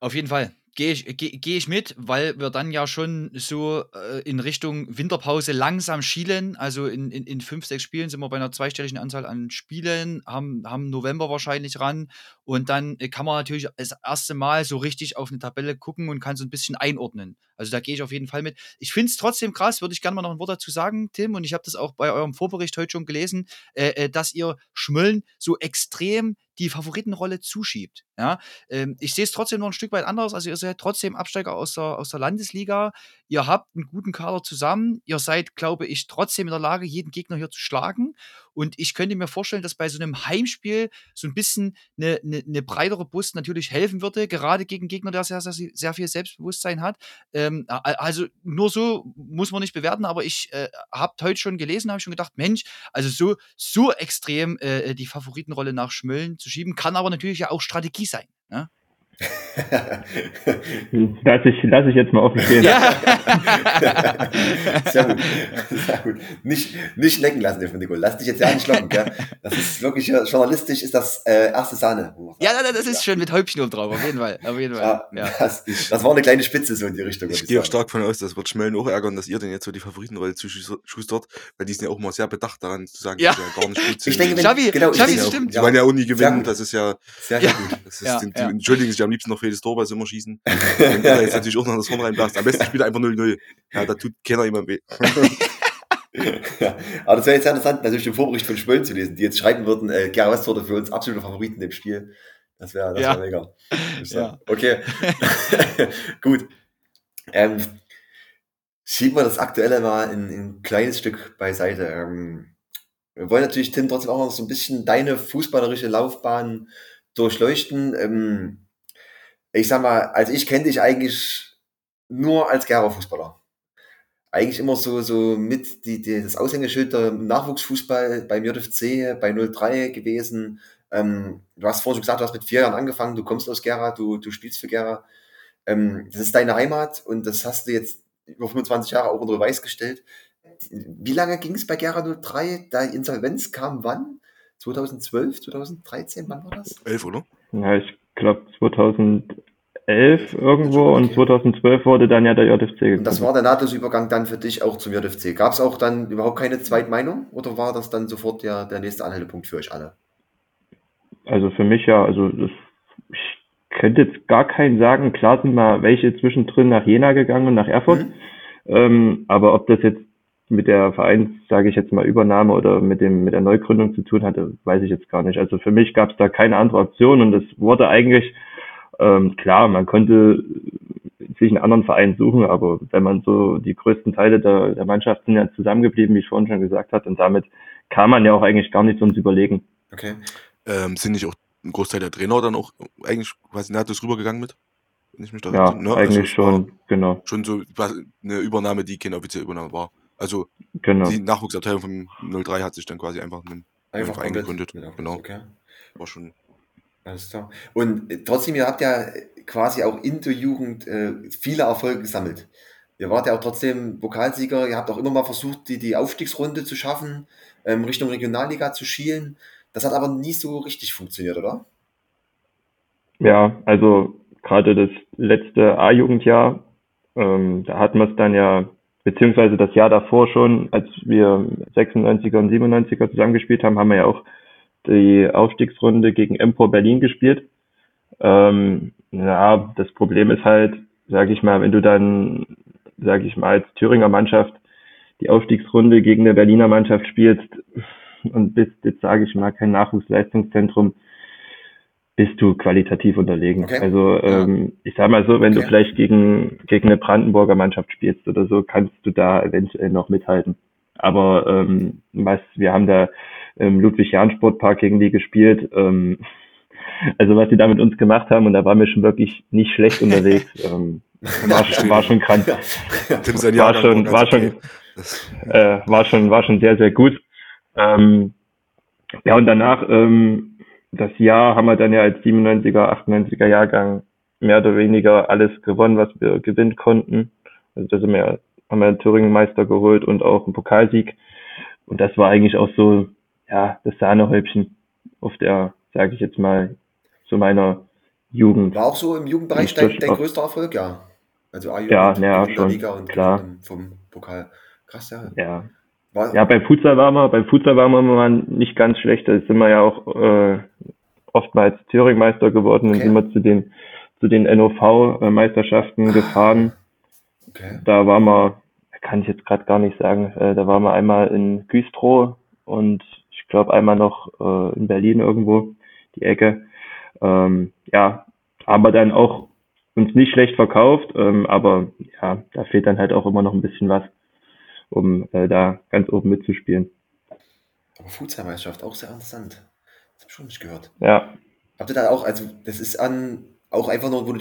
Auf jeden Fall. Gehe ich, geh, geh ich mit, weil wir dann ja schon so äh, in Richtung Winterpause langsam schielen. Also in, in, in fünf, sechs Spielen sind wir bei einer zweistelligen Anzahl an Spielen, haben, haben November wahrscheinlich ran. Und dann äh, kann man natürlich das erste Mal so richtig auf eine Tabelle gucken und kann so ein bisschen einordnen. Also da gehe ich auf jeden Fall mit. Ich finde es trotzdem krass, würde ich gerne mal noch ein Wort dazu sagen, Tim. Und ich habe das auch bei eurem Vorbericht heute schon gelesen, äh, äh, dass ihr Schmölln so extrem die Favoritenrolle zuschiebt. Ja, ähm, ich sehe es trotzdem noch ein Stück weit anders. Also ihr seid trotzdem Absteiger aus der, aus der Landesliga. Ihr habt einen guten Kader zusammen. Ihr seid, glaube ich, trotzdem in der Lage, jeden Gegner hier zu schlagen. Und ich könnte mir vorstellen, dass bei so einem Heimspiel so ein bisschen eine, eine, eine breitere Brust natürlich helfen würde, gerade gegen Gegner, der sehr, sehr, sehr viel Selbstbewusstsein hat. Ähm, also nur so muss man nicht bewerten, aber ich äh, habe heute schon gelesen, habe schon gedacht, Mensch, also so, so extrem äh, die Favoritenrolle nach Schmölln zu schieben, kann aber natürlich ja auch Strategie sein. Ne? Lass ich, lass ich jetzt mal offen stehen. Ja. Sehr gut. Sehr gut. Nicht, nicht lecken lassen dürfen, Nico. Lass dich jetzt ja nicht locken, gell? Das ist wirklich, äh, journalistisch ist das äh, erste Sahne. Ja, das das ist schon mit Häubchen oben drauf, auf jeden Fall. Auf jeden Fall. Ja, Ja. Das, das war eine kleine Spitze so in die Richtung. würd Ich gehe auch stark von aus, das wird Schmölln auch ärgern, dass ihr denn jetzt so die Favoritenrolle zuschustert, weil die sind ja auch mal sehr bedacht daran zu sagen, Ja. dass ja gar nicht gut sind. Ich denke, wenn, Xavi, genau, ich Xavi, denke stimmt. Sie wollen ja auch nie gewinnen, das ist ja, Sehr, Ja. sehr gut. das ist, Ja, die, die ja. entschuldigen sich am liebsten noch für jedes Tor, weil sie immer schießen. Wenn da jetzt natürlich auch noch das Horn reinblasst. Am besten spielt er einfach 0-0. Ja, da tut keiner jemand weh. ja, aber das wäre jetzt sehr interessant, natürlich den Vorbericht von Schmölln zu lesen, die jetzt schreiben würden, äh, Gera West wurde für uns absoluter Favorit in dem Spiel. Das wäre das Ja. wär mega. sagen. Okay. Gut. Ähm, schieben wir das Aktuelle mal in, in ein kleines Stück beiseite. Ähm, wir wollen natürlich, Tim, trotzdem auch noch so ein bisschen deine fußballerische Laufbahn durchleuchten. Ähm, ich sag mal, also ich kenne dich eigentlich nur als Gera-Fußballer eigentlich immer so, so mit die, die, das Aushängeschild der Nachwuchsfußball beim JFC, bei 03 gewesen. Ähm, du hast vorhin schon gesagt, du hast mit vier Jahren angefangen, du kommst aus Gera, du, du spielst für Gera. Ähm, das ist deine Heimat und das hast du jetzt über 25 Jahre auch unter Beweis gestellt. Wie lange ging es bei Gera 03? Da Insolvenz kam wann? 2012, 2013, wann war das? 11, oder? Ja, ich glaube 2011 irgendwo Okay. und 2012 wurde dann ja der JFC Und gegründet. das war der Nahtosübergang dann für dich auch zum JFC. Gab es auch dann überhaupt keine Zweitmeinung oder war das dann sofort der, der nächste Anhaltepunkt für euch alle? Also für mich ja, also das, ich könnte jetzt gar keinen sagen. Klar sind mal welche zwischendrin nach Jena gegangen und nach Erfurt. Mhm. Ähm, aber ob das jetzt mit der Vereins, sage ich jetzt mal, Übernahme oder mit dem mit der Neugründung zu tun hatte, weiß ich jetzt gar nicht. Also für mich gab es da keine andere Option und es wurde eigentlich ähm, klar, man konnte sich einen anderen Verein suchen, aber wenn man so die größten Teile der, der Mannschaft sind ja zusammengeblieben, wie ich vorhin schon gesagt habe, und damit kam man ja auch eigentlich gar nicht ums Überlegen. Okay. Ähm, sind nicht auch ein Großteil der Trainer dann auch eigentlich quasi nahtlos rübergegangen mit? Wenn ich mich da Ja, ne? Also eigentlich war schon, genau, Schon so eine Übernahme, die keine offizielle Übernahme war. Also genau. die Nachwuchsabteilung von 03 hat sich dann quasi einfach einen neuen Verein komplett- gegründet. Genau. Okay. War schon. Alles klar. Und äh, trotzdem, ihr habt ja quasi auch in der Jugend äh, viele Erfolge gesammelt. Ihr wart ja auch trotzdem Pokalsieger. Ihr habt auch immer mal versucht, die, die Aufstiegsrunde zu schaffen, ähm, Richtung Regionalliga zu schielen. Das hat aber nie so richtig funktioniert, oder? Ja, also gerade das letzte A-Jugendjahr, ähm, da hatten wir es dann ja, beziehungsweise das Jahr davor schon, als wir 96er und 97er zusammengespielt haben, haben wir ja auch die Aufstiegsrunde gegen Empor Berlin gespielt. Ähm, ja, das Problem ist halt, sage ich mal, wenn du dann, sage ich mal, als Thüringer Mannschaft die Aufstiegsrunde gegen eine Berliner Mannschaft spielst und bist jetzt, sage ich mal, kein Nachwuchsleistungszentrum, bist du qualitativ unterlegen. Okay. Also ähm, ich sag mal so, wenn du Okay. vielleicht gegen, gegen eine Brandenburger Mannschaft spielst oder so, kannst du da eventuell noch mithalten. Aber ähm, was, wir haben da im Ludwig-Jahn-Sportpark gegen die gespielt. Ähm, also was die da mit uns gemacht haben, und da waren wir schon wirklich nicht schlecht unterwegs. ähm, war, schon- war schon krank. War schon, war schon, okay. Das, äh, war schon, war schon sehr, sehr gut. Ähm, ja, und danach, ähm, das Jahr haben wir dann ja als 97er, 98er Jahrgang mehr oder weniger alles gewonnen, was wir gewinnen konnten. Also da sind wir, haben wir einen Thüringen Meister geholt und auch einen Pokalsieg. Und das war eigentlich auch so, ja, das Sahnehäubchen auf der, sage ich jetzt mal, zu meiner Jugend. War auch so im Jugendbereich dein, dein größter Erfolg, ja. Also A-Jugend, Ja, ja, schon, Liga und klar. dann vom Pokal. Krass, ja. Ja, War, Ja, beim Futsal waren wir, beim Futsal waren wir mal nicht ganz schlecht. Da sind wir ja auch äh, oftmals Thüringmeister geworden und Okay. sind wir zu den zu den NOV-Meisterschaften gefahren. okay. Da waren wir, kann ich jetzt gerade gar nicht sagen, äh, da waren wir einmal in Güstrow und ich glaube einmal noch äh, in Berlin irgendwo, die Ecke. Ähm, ja, haben wir dann auch uns nicht schlecht verkauft, ähm, aber ja, da fehlt dann halt auch immer noch ein bisschen was, um äh, da ganz oben mitzuspielen. Aber Futsalmeisterschaft, auch sehr interessant. Das habe ich schon nicht gehört. Ja, Habt ihr da auch, also das ist an auch einfach nur, wo du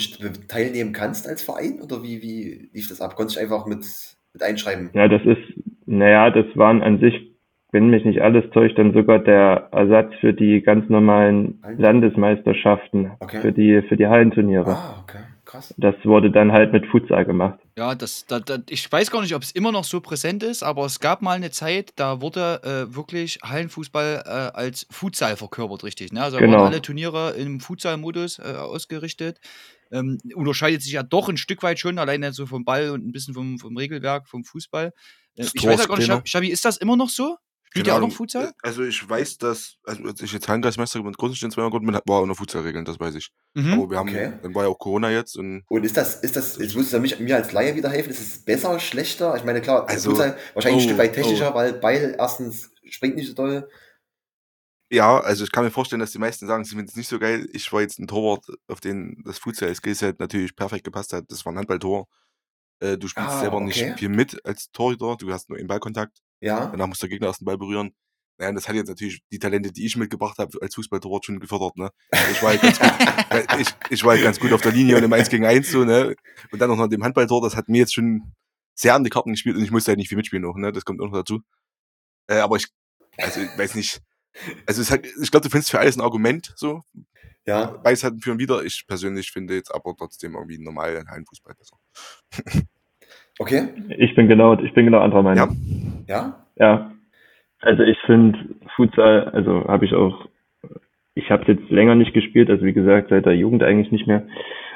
teilnehmen kannst als Verein oder wie, wie lief das ab? Konntest du einfach mit, mit einschreiben? ja, das ist, naja, das waren an sich, wenn mich nicht alles täuscht, dann sogar der Ersatz für die ganz normalen Landesmeisterschaften, Okay. für die, für die Hallenturniere. Ah, okay, krass. Das wurde dann halt mit Futsal gemacht. Ja, das, da, da, ich weiß gar nicht, ob es immer noch so präsent ist, aber es gab mal eine Zeit, da wurde äh, wirklich Hallenfußball äh, als Futsal verkörpert, richtig. Ne? Also da Genau. waren alle Turniere im Futsal-Modus äh, ausgerichtet. Ähm, unterscheidet sich ja doch ein Stück weit schon, alleine so vom Ball und ein bisschen vom, vom Regelwerk, vom Fußball. Äh, Das ich weiß ja gar nicht, Schabi, ist das immer noch so? Spielt ihr auch noch. Futsal? Also ich weiß, dass, also als ich jetzt Hallenkreismeister mit Grundstein zweimal geworden bin, war unter Futsalregeln, das weiß ich. Mhm. Aber wir haben, Okay. dann war ja auch Corona jetzt und Und ist das, ist das, jetzt musst du mich, mir als Laie wieder helfen, ist es besser, schlechter? Ich meine, klar, Also- Futsal wahrscheinlich ein oh, Stück weit technischer, weil Beil erstens springt nicht so doll. Ja, also ich kann mir vorstellen, dass die meisten sagen, sie finden es nicht so geil. Ich war jetzt ein Torwart, auf den das Futsal-Skillset natürlich perfekt gepasst hat. Das war ein Handballtor. Äh, du spielst Ah, selber okay. nicht viel mit als Torhüter, du hast nur einen Ballkontakt. Ja. Danach muss der Gegner erst den Ball berühren. Naja, und das hat jetzt natürlich die Talente, die ich mitgebracht habe, als Fußballtorwart schon gefördert, ne? Ich war halt ganz gut, ich, ich war halt ganz gut auf der Linie und im 1 gegen 1 so, ne? Und dann auch noch dem Handballtor, das hat mir jetzt schon sehr an die Karten gespielt und ich musste halt nicht viel mitspielen noch, ne? Das kommt auch noch dazu. Äh, aber ich, also ich weiß nicht, Also halt, ich glaube, du findest für alles ein Argument so. Ja, halt für und wieder. Ich persönlich finde jetzt aber trotzdem irgendwie normalen Hallenfußball besser. okay. Ich bin genau, ich bin genau anderer Meinung. Ja, Ja. Also ich finde Futsal, also habe ich auch, ich habe jetzt länger nicht gespielt, also wie gesagt, seit der Jugend eigentlich nicht mehr,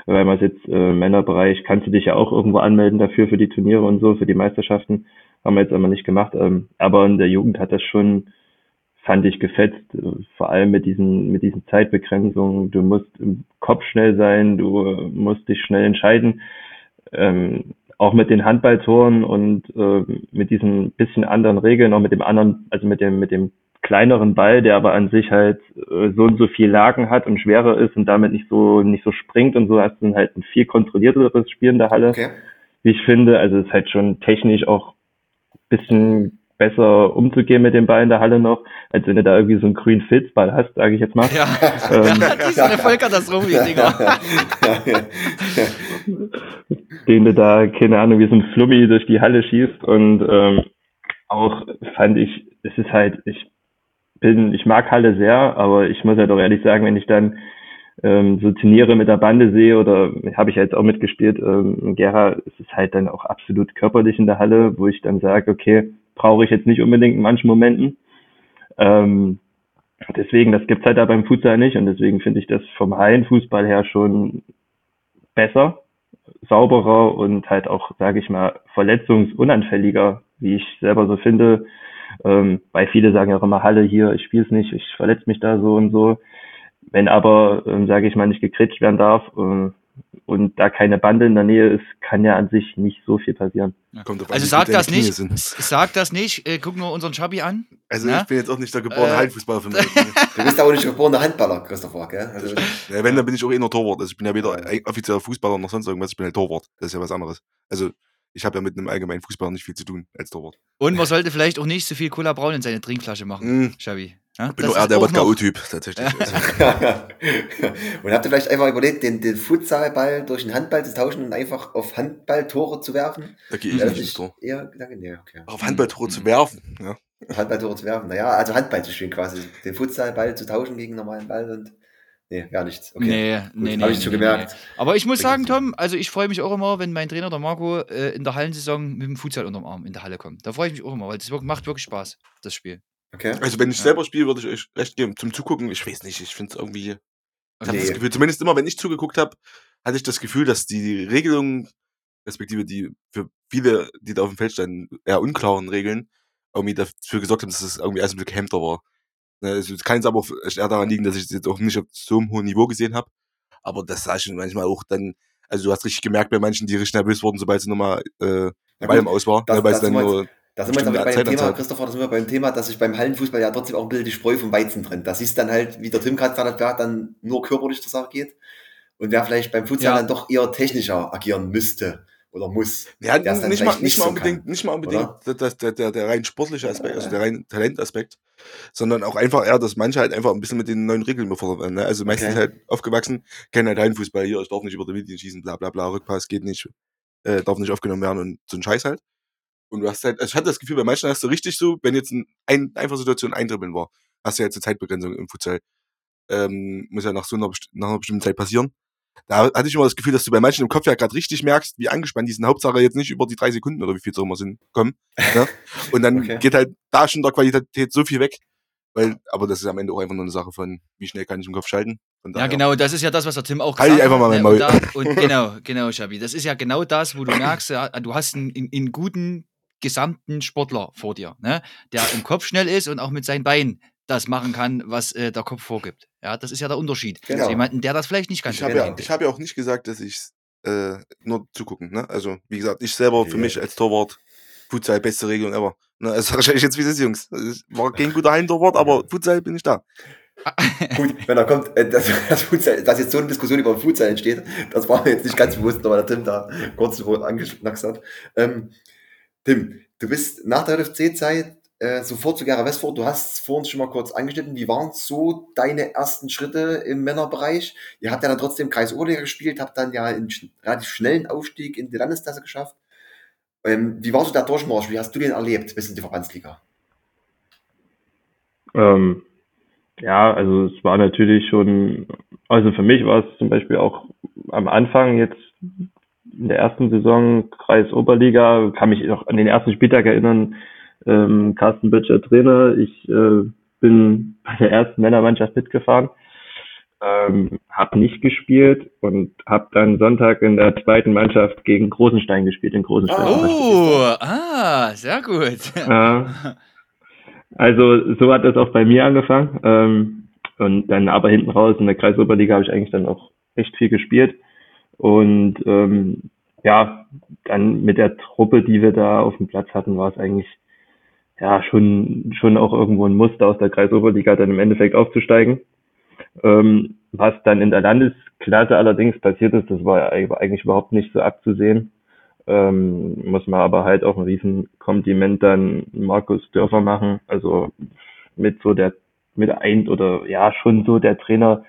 weil man jetzt äh, Männerbereich, kannst du dich ja auch irgendwo anmelden dafür, für die Turniere und so, für die Meisterschaften, haben wir jetzt aber nicht gemacht, ähm, aber in der Jugend hat das schon, fand ich gefetzt, äh, vor allem mit diesen, mit diesen Zeitbegrenzungen, du musst im Kopf schnell sein, du äh, musst dich schnell entscheiden, ähm, auch mit den Handballtoren und äh, mit diesen bisschen anderen Regeln, auch mit dem anderen, also mit dem, mit dem kleineren Ball, der aber an sich halt äh, so und so viel Lagen hat und schwerer ist und damit nicht so nicht so springt und so hast du dann halt ein viel kontrollierteres Spiel in der Halle, okay. wie ich finde. Also es ist halt schon technisch auch bisschen besser umzugehen mit dem Ball in der Halle noch, als wenn du da irgendwie so einen grünen Filzball hast, sage ich jetzt mal. Ja, Ähm, ja die sind eine Vollkatastrophe, die Dinger. den du da, keine Ahnung, wie so ein Flummi durch die Halle schießt. Und ähm, auch fand ich, es ist halt, ich bin, ich mag Halle sehr, aber ich muss halt auch ehrlich sagen, wenn ich dann ähm, so Turniere mit der Bande sehe oder habe ich jetzt auch mitgespielt, ähm, Gera, es ist halt dann auch absolut körperlich in der Halle, wo ich dann sage, okay, brauche ich jetzt nicht unbedingt in manchen Momenten. Ähm, deswegen, das gibt's halt da beim Futsal nicht und deswegen finde ich das vom Hallenfußball her schon besser, sauberer und halt auch, sage ich mal, verletzungsunanfälliger, wie ich selber so finde. Ähm, weil viele sagen ja auch immer, Halle hier, ich spiele es nicht, ich verletze mich da so und so. Wenn aber, ähm, sage ich mal, nicht gekritscht werden darf äh, und da keine Bande in der Nähe ist, kann ja an sich nicht so viel passieren. An, Also sag das nicht, sag das nicht, äh, guck nur unseren Chabi an. Also Na? ich bin jetzt auch nicht der geborene Äh, Hallenfußballer für Knie. Du bist aber nicht geborener Handballer, Christopher, gell? Also, Ja, wenn, dann bin ich auch eh nur Torwart. Also ich bin ja weder offizieller Fußballer noch sonst irgendwas, ich bin halt Torwart. Das ist ja was anderes. Also ich habe ja mit einem allgemeinen Fußballer nicht viel zu tun als Torwart. Und man sollte vielleicht auch nicht so viel Cola Braun in seine Trinkflasche machen, Mhm. Chabi. Ja, Bin das auch eher ist der Wodka-O-Typ, tatsächlich. Und habt ihr vielleicht einfach überlegt, den, den Futsalball durch den Handball zu tauschen und einfach auf Handballtore zu werfen? da gehe ich Ja, nicht ins Tor. eher Gedanke, nee, okay. Auf Handballtore zu werfen. Ja. Auf Handballtore zu werfen. Naja, also Handball zu spielen quasi. Den Futsalball zu tauschen gegen einen normalen Ball und. Nee, gar nichts. Okay. Nee, Gut, nee, nee. Habe ich schon nee, gemerkt. Nee. Aber ich muss sagen, Tom, also ich freue mich auch immer, wenn mein Trainer, der Marco, äh, in der Hallensaison mit dem Futsal unterm Arm in der Halle kommt. Da freue ich mich auch immer, weil das macht wirklich Spaß, das Spiel. Okay. Also wenn ich Ja. selber spiele, würde ich euch recht geben. Zum Zugucken, ich weiß nicht, ich finde es irgendwie. Ich habe Nee. das Gefühl, zumindest immer, wenn ich zugeguckt habe, hatte ich das Gefühl, dass die Regelungen, respektive die für viele, die da auf dem Feld standen, eher unklaren Regeln, irgendwie dafür gesorgt haben, dass es irgendwie alles ein bisschen gehemmter war. Ne, es kann jetzt aber eher daran liegen, dass ich es jetzt auch nicht auf so einem hohen Niveau gesehen habe. Aber das sah schon manchmal auch dann, also du hast richtig gemerkt bei manchen, die richtig nervös wurden, sobald sie nochmal äh, im gut, Aus war, das- ne, weil das dann nur Da sind wir jetzt aber bei dem Thema. Christopher, da sind wir beim Thema, dass sich beim Hallenfußball ja trotzdem auch ein bisschen die Spreu vom Weizen trennt. Das ist dann halt, wie der Tim gerade gesagt hat, wer dann nur körperlich zur Sache geht und wer vielleicht beim Futsal Ja. dann doch eher technischer agieren müsste oder muss. Ja, nicht mal, nicht mal so unbedingt, kann, nicht mal unbedingt der, der, der rein sportliche Aspekt, also der rein Talentaspekt, sondern auch einfach eher, dass manche halt einfach ein bisschen mit den neuen Regeln überfordert werden. Ne? Also meistens Okay. halt aufgewachsen, kennen halt Hallenfußball hier, ich darf nicht über die Medien schießen, bla bla bla, Rückpass geht nicht, äh, darf nicht aufgenommen werden und so ein Scheiß halt. Und du hast halt, also ich hatte das Gefühl, bei manchen hast du richtig so, wenn jetzt ein, ein einfach Situation eindribbeln war, hast du ja jetzt eine Zeitbegrenzung im Futsal. Ähm, muss ja nach so einer, nach einer bestimmten Zeit passieren. Da hatte ich immer das Gefühl, dass du bei manchen im Kopf ja gerade richtig merkst, wie angespannt die sind. Hauptsache jetzt nicht über die drei Sekunden oder wie viel es immer sind, kommen. Ne? Und dann Okay. geht halt da schon der Qualität so viel weg. Weil, aber das ist am Ende auch einfach nur eine Sache von, wie schnell kann ich im Kopf schalten. Ja, genau, das ist ja das, was der Tim auch Halt gesagt einfach mal mein ne? Maul. Und, da, und genau, genau, Schabi. Das ist ja genau das, wo du merkst, ja, du hast einen, einen, einen guten gesamten Sportler vor dir, ne? der im Kopf schnell ist und auch mit seinen Beinen das machen kann, was äh, der Kopf vorgibt. Ja, das ist ja der Unterschied. Genau. Zu jemanden, der das vielleicht nicht ganz Ich habe Genau. ja, kennt. ich hab ja auch nicht gesagt, dass ich äh, nur zugucken. Ne? Also, wie gesagt, ich selber für Nee. mich als Torwart, Futsal, beste Regelung ever. Ne? Das sage ich jetzt, wie es ist, Jungs. Ich war kein guter Hallentorwart, aber Futsal bin ich da. Gut, wenn er kommt, äh, dass, das Futsal, dass jetzt so eine Diskussion über Futsal entsteht, das war mir jetzt nicht ganz bewusst, aber der Tim da kurz zuvor angeschnackt hat. Ähm, Tim, du bist nach der LFC-Zeit äh, sofort zu Gera Westford. Du hast es vorhin schon mal kurz angeschnitten. Wie waren so deine ersten Schritte im Männerbereich? Ihr habt ja dann trotzdem Kreis Oberliga gespielt, habt dann ja einen relativ schnellen Aufstieg in die Landesklasse geschafft. Ähm, wie war so der Durchmarsch? Wie hast du den erlebt bis in die Verbandsliga? Ähm, ja, also es war natürlich schon, also für mich war es zum Beispiel auch am Anfang jetzt in der ersten Saison Kreis Oberliga, kann mich noch an den ersten Spieltag erinnern, ähm, Carsten Böttcher Trainer, ich äh, bin bei der ersten Männermannschaft mitgefahren, ähm, habe nicht gespielt und habe dann Sonntag in der zweiten Mannschaft gegen Großenstein gespielt, in Großenstein. Oh, ah, sehr gut. Äh, also so hat das auch bei mir angefangen. Ähm, und dann aber hinten raus in der Kreisoberliga habe ich eigentlich dann auch echt viel gespielt. Und ähm, ja, dann mit der Truppe, die wir da auf dem Platz hatten, war es eigentlich ja schon schon auch irgendwo ein Muster aus der Kreisoberliga dann im Endeffekt aufzusteigen. Ähm, was dann in der Landesklasse allerdings passiert ist, das war eigentlich überhaupt nicht so abzusehen. Ähm, muss man aber halt auch ein Riesenkompliment dann Markus Dörfer machen. Also mit so der, mit ein oder ja, schon so der Trainer,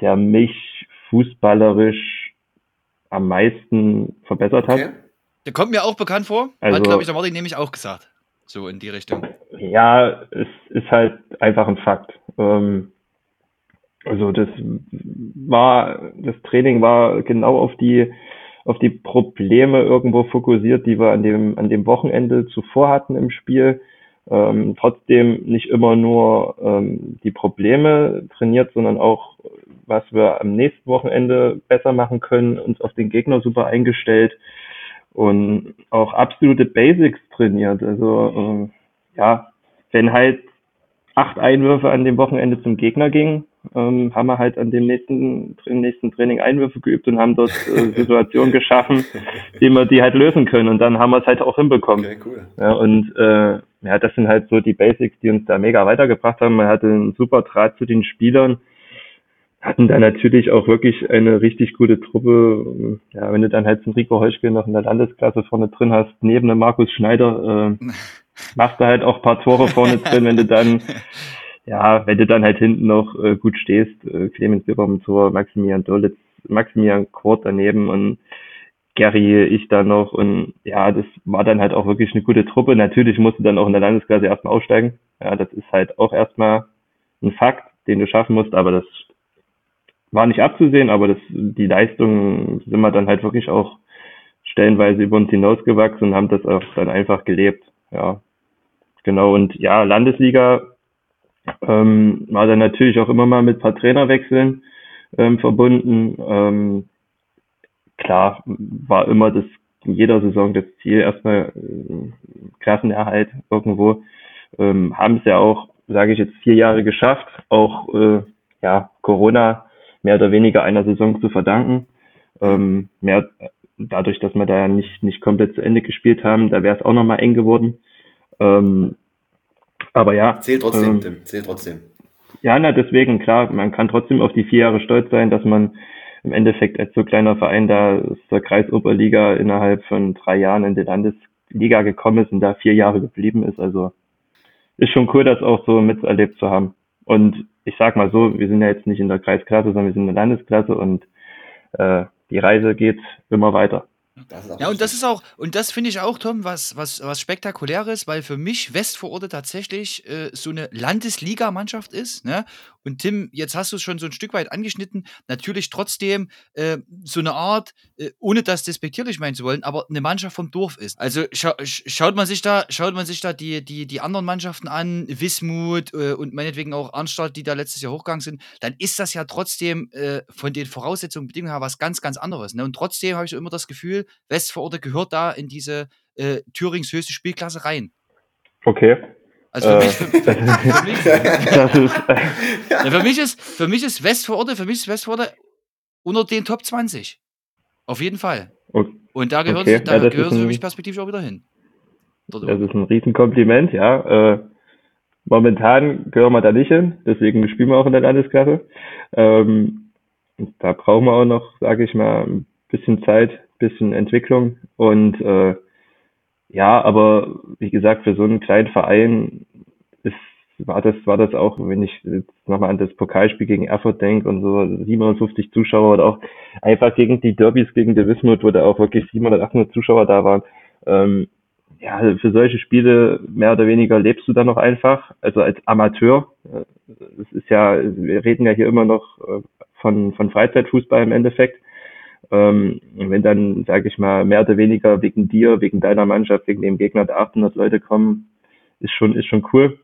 der mich fußballerisch am meisten verbessert hat. Okay. Der kommt mir auch bekannt vor. Also- Hat, glaube ich, der Martin nämlich auch gesagt. So in die Richtung. Ja, es ist halt einfach ein Fakt. Ähm, also das war, das Training war genau auf die, auf die Probleme irgendwo fokussiert, die wir an dem, an dem Wochenende zuvor hatten im Spiel. Ähm, trotzdem nicht immer nur ähm, die Probleme trainiert, sondern auch, was wir am nächsten Wochenende besser machen können, uns auf den Gegner super eingestellt und auch absolute Basics trainiert. Also ähm, ja, wenn halt acht Einwürfe an dem Wochenende zum Gegner gingen, ähm, haben wir halt an dem nächsten, im nächsten Training Einwürfe geübt und haben dort äh, Situationen geschaffen, wie wir die halt lösen können. Und dann haben wir es halt auch hinbekommen. Okay, cool. Ja, und äh, ja, das sind halt so die Basics, die uns da mega weitergebracht haben. Man hatte einen super Draht zu den Spielern, hatten da natürlich auch wirklich eine richtig gute Truppe. Ja, wenn du dann halt einen Rico Heuschkel noch in der Landesklasse vorne drin hast, neben dem Markus Schneider, äh, machst du halt auch ein paar Tore vorne drin, wenn du dann, ja, wenn du dann halt hinten noch äh, gut stehst, äh, Clemens Bieber im Tor, Maximilian Dolitz, Maximilian Kurt daneben und Gary, ich dann noch und ja, das war dann halt auch wirklich eine gute Truppe. Natürlich musste dann auch in der Landesklasse erstmal aussteigen. Ja, das ist halt auch erstmal ein Fakt, den du schaffen musst, aber das war nicht abzusehen, aber das, die Leistung sind wir dann halt wirklich auch stellenweise über uns hinausgewachsen und haben das auch dann einfach gelebt. Ja, genau. Und ja, Landesliga ähm, war dann natürlich auch immer mal mit ein paar Trainerwechseln ähm, verbunden. Ähm, klar, war immer das in jeder Saison das Ziel, erstmal äh, Klassenerhalt irgendwo. Ähm, haben es ja auch, sage ich jetzt, vier Jahre geschafft, auch äh, ja, Corona mehr oder weniger einer Saison zu verdanken. Ähm, mehr dadurch, dass wir da ja nicht, nicht komplett zu Ende gespielt haben, da wäre es auch nochmal eng geworden. Ähm, aber ja. Zählt trotzdem, ähm, Tim, zählt trotzdem. Ja, na deswegen, klar, man kann trotzdem auf die vier Jahre stolz sein, dass man im Endeffekt als so kleiner Verein da aus der Kreisoberliga innerhalb von drei Jahren in die Landesliga gekommen ist und da vier Jahre geblieben ist. Also ist schon cool, das auch so miterlebt zu haben. Und ich sag mal so, wir sind ja jetzt nicht in der Kreisklasse, sondern wir sind in der Landesklasse und äh, die Reise geht immer weiter. Ja, und das ist auch, und das finde ich auch, Tom, was, was, was spektakuläres, weil für mich Westvororte tatsächlich äh, so eine Landesligamannschaft ist. Ne? Und Tim, jetzt hast du es schon so ein Stück weit angeschnitten, natürlich trotzdem äh, so eine Art, äh, ohne das despektierlich meinen zu wollen, aber eine Mannschaft vom Dorf ist. Also scha sch- schaut man sich da, schaut man sich da die, die, die anderen Mannschaften an, Wismut äh, und meinetwegen auch Arnstadt, die da letztes Jahr hochgegangen sind, dann ist das ja trotzdem äh, von den Voraussetzungen, Bedingungen her was ganz, ganz anderes. Ne? Und trotzdem habe ich so immer das Gefühl, Westvororte gehört da in diese äh, Thürings höchste Spielklasse rein. Okay. Also für Äh, mich, für, mich, ja, für mich ist, für mich ist Westvororte, für mich ist Westvororte unter den Top 20. Auf jeden Fall. okay. Und da gehört, Okay, da ja, gehören sie für ein- mich perspektivisch auch wieder hin. Dort Das ist ein Riesenkompliment, ja. Äh, momentan gehören wir da nicht hin, deswegen spielen wir auch in der Landesklasse. Ähm, da brauchen wir auch noch, sage ich mal, ein bisschen Zeit, bisschen Entwicklung. Und äh, ja, aber wie gesagt, für so einen kleinen Verein ist, war das, war das auch, wenn ich jetzt nochmal an das Pokalspiel gegen Erfurt denke und so 750 Zuschauer oder auch einfach gegen die Derbys gegen die Wismut, wo da auch wirklich 700, 800 Zuschauer da waren. Ähm, ja, für solche Spiele mehr oder weniger lebst du dann noch einfach, also als Amateur. Äh, Das ist ja, wir reden ja hier immer noch äh, von, von Freizeitfußball im Endeffekt. Ähm, wenn dann, sage ich mal, mehr oder weniger wegen dir, wegen deiner Mannschaft, wegen dem Gegner da 800 Leute kommen, ist schon, ist schon cool.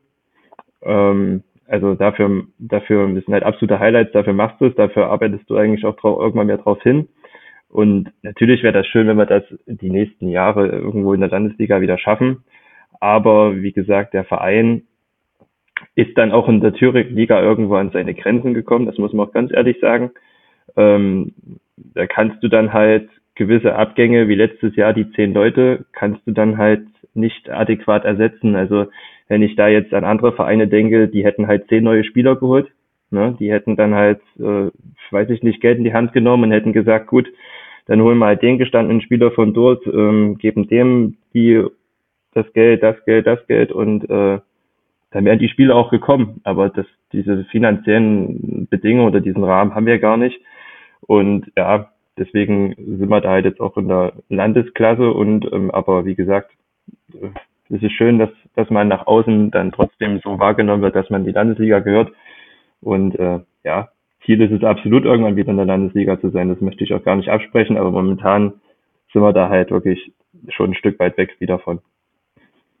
Ähm, also dafür, dafür, sind halt absolute Highlights, dafür machst du es, dafür arbeitest du eigentlich auch drauf, irgendwann mehr drauf hin. Und natürlich wäre das schön, wenn wir das die nächsten Jahre irgendwo in der Landesliga wieder schaffen. Aber wie gesagt, der Verein ist dann auch in der Thüringen-Liga irgendwo an seine Grenzen gekommen, das muss man auch ganz ehrlich sagen. Ähm, da kannst du dann halt gewisse Abgänge, wie letztes Jahr die zehn Leute, kannst du dann halt nicht adäquat ersetzen. Also wenn ich da jetzt an andere Vereine denke, die hätten halt zehn neue Spieler geholt, ne? die hätten dann halt, äh, weiß ich nicht, Geld in die Hand genommen und hätten gesagt, gut, dann holen wir halt den gestandenen Spieler von dort, ähm, geben dem die das Geld, das Geld, das Geld und äh, dann wären die Spiele auch gekommen. Aber das, diese finanziellen Bedingungen oder diesen Rahmen haben wir gar nicht. Und ja, deswegen sind wir da halt jetzt auch in der Landesklasse und ähm, aber wie gesagt, äh, es ist schön, dass, dass man nach außen dann trotzdem so wahrgenommen wird, dass man in die Landesliga gehört. Und äh, ja, Ziel ist es absolut, irgendwann wieder in der Landesliga zu sein. Das möchte ich auch gar nicht absprechen, aber momentan sind wir da halt wirklich schon ein Stück weit weg wieder von.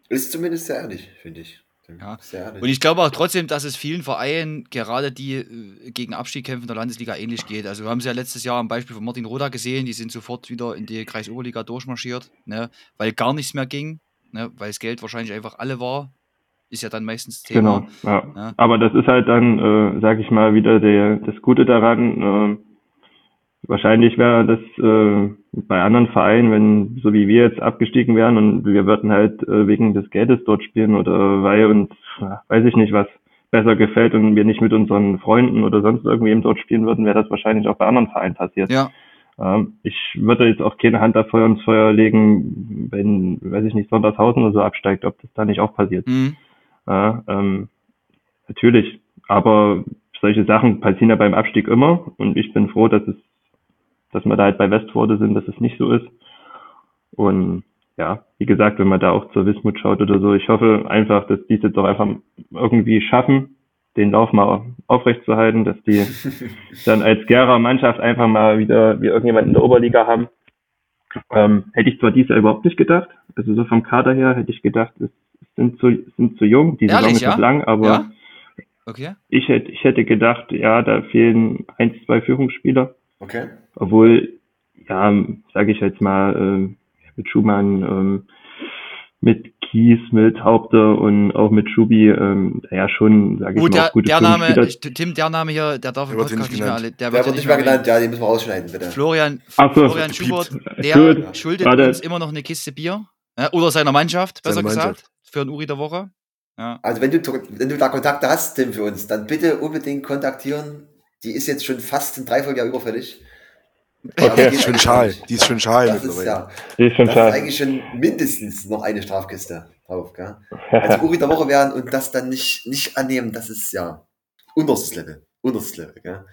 Ist zumindest sehr ehrlich, finde ich. Ja. Und ich glaube auch trotzdem, dass es vielen Vereinen, gerade die äh, gegen Abstieg kämpfen, der Landesliga ähnlich geht. Also wir haben es ja letztes Jahr am Beispiel von Martin Roda gesehen, die sind sofort wieder in die Kreisoberliga durchmarschiert, ne, weil gar nichts mehr ging, ne, weil das Geld wahrscheinlich einfach alle war. Ist ja dann meistens Thema. Genau, ja. Ja. Aber das ist halt dann, äh, sage ich mal, wieder der, das Gute daran. Äh, wahrscheinlich wäre das äh, bei anderen Vereinen, wenn so wie wir jetzt abgestiegen wären und wir würden halt äh, wegen des Geldes dort spielen oder weil uns, weiß ich nicht, was besser gefällt und wir nicht mit unseren Freunden oder sonst irgendwem dort spielen würden, wäre das wahrscheinlich auch bei anderen Vereinen passiert. Ja, Ähm, ich würde jetzt auch keine Hand dafür ins Feuer legen, wenn, weiß ich nicht, Sondershausen oder so absteigt, ob das da nicht auch passiert. mhm. Ja, ähm, natürlich. Aber solche Sachen passieren ja beim Abstieg immer. Und ich bin froh, dass es, dass wir da halt bei Westforde sind, dass es nicht so ist. Und ja, wie gesagt, wenn man da auch zur Wismut schaut oder so, ich hoffe einfach, dass die es jetzt auch einfach irgendwie schaffen, den Lauf mal aufrechtzuerhalten, dass die dann als Gera Mannschaft einfach mal wieder wie irgendjemand in der Oberliga haben. Ähm, hätte ich zwar dieses Jahr überhaupt nicht gedacht, also so vom Kader her hätte ich gedacht, es sind zu, sind zu jung, die Saison Ehrlich, ist noch ja? lang, aber Ja? Okay. ich hätte, ich hätte gedacht, ja, da fehlen ein, zwei Führungsspieler, Okay. Obwohl, ja, sage ich jetzt mal, ähm, mit Schumann, ähm, mit Kies, mit Haupte und auch mit Schubi, ähm, ja schon, sage ich Gut, mal, der, gute der Name. Tim, der Name hier, der darf im wird Podcast nicht nicht mehr. Der Der wird nicht mehr genannt, ja, den müssen wir rausschneiden, bitte. Florian, Ach so, Florian Schubert, Gut. der schuldet Warte. uns immer noch eine Kiste Bier. Ja, oder seiner Mannschaft, besser Seine gesagt. Mannschaft. Für den Uri der Woche. Ja. Also wenn du, wenn du da Kontakte hast, Tim, für uns, dann bitte unbedingt kontaktieren. Die ist jetzt schon fast ein Dreivierteljahr überfällig. Okay. Geht Schön eigentlich schal. Die ist schön schal Das ist mittlerweile. ja, Die ist schon das ist schade. eigentlich schon mindestens noch eine Strafkiste drauf, gell? Also Uri der Woche werden und das dann nicht, nicht annehmen, das ist ja unterstes Level. Unterstes Level, gell?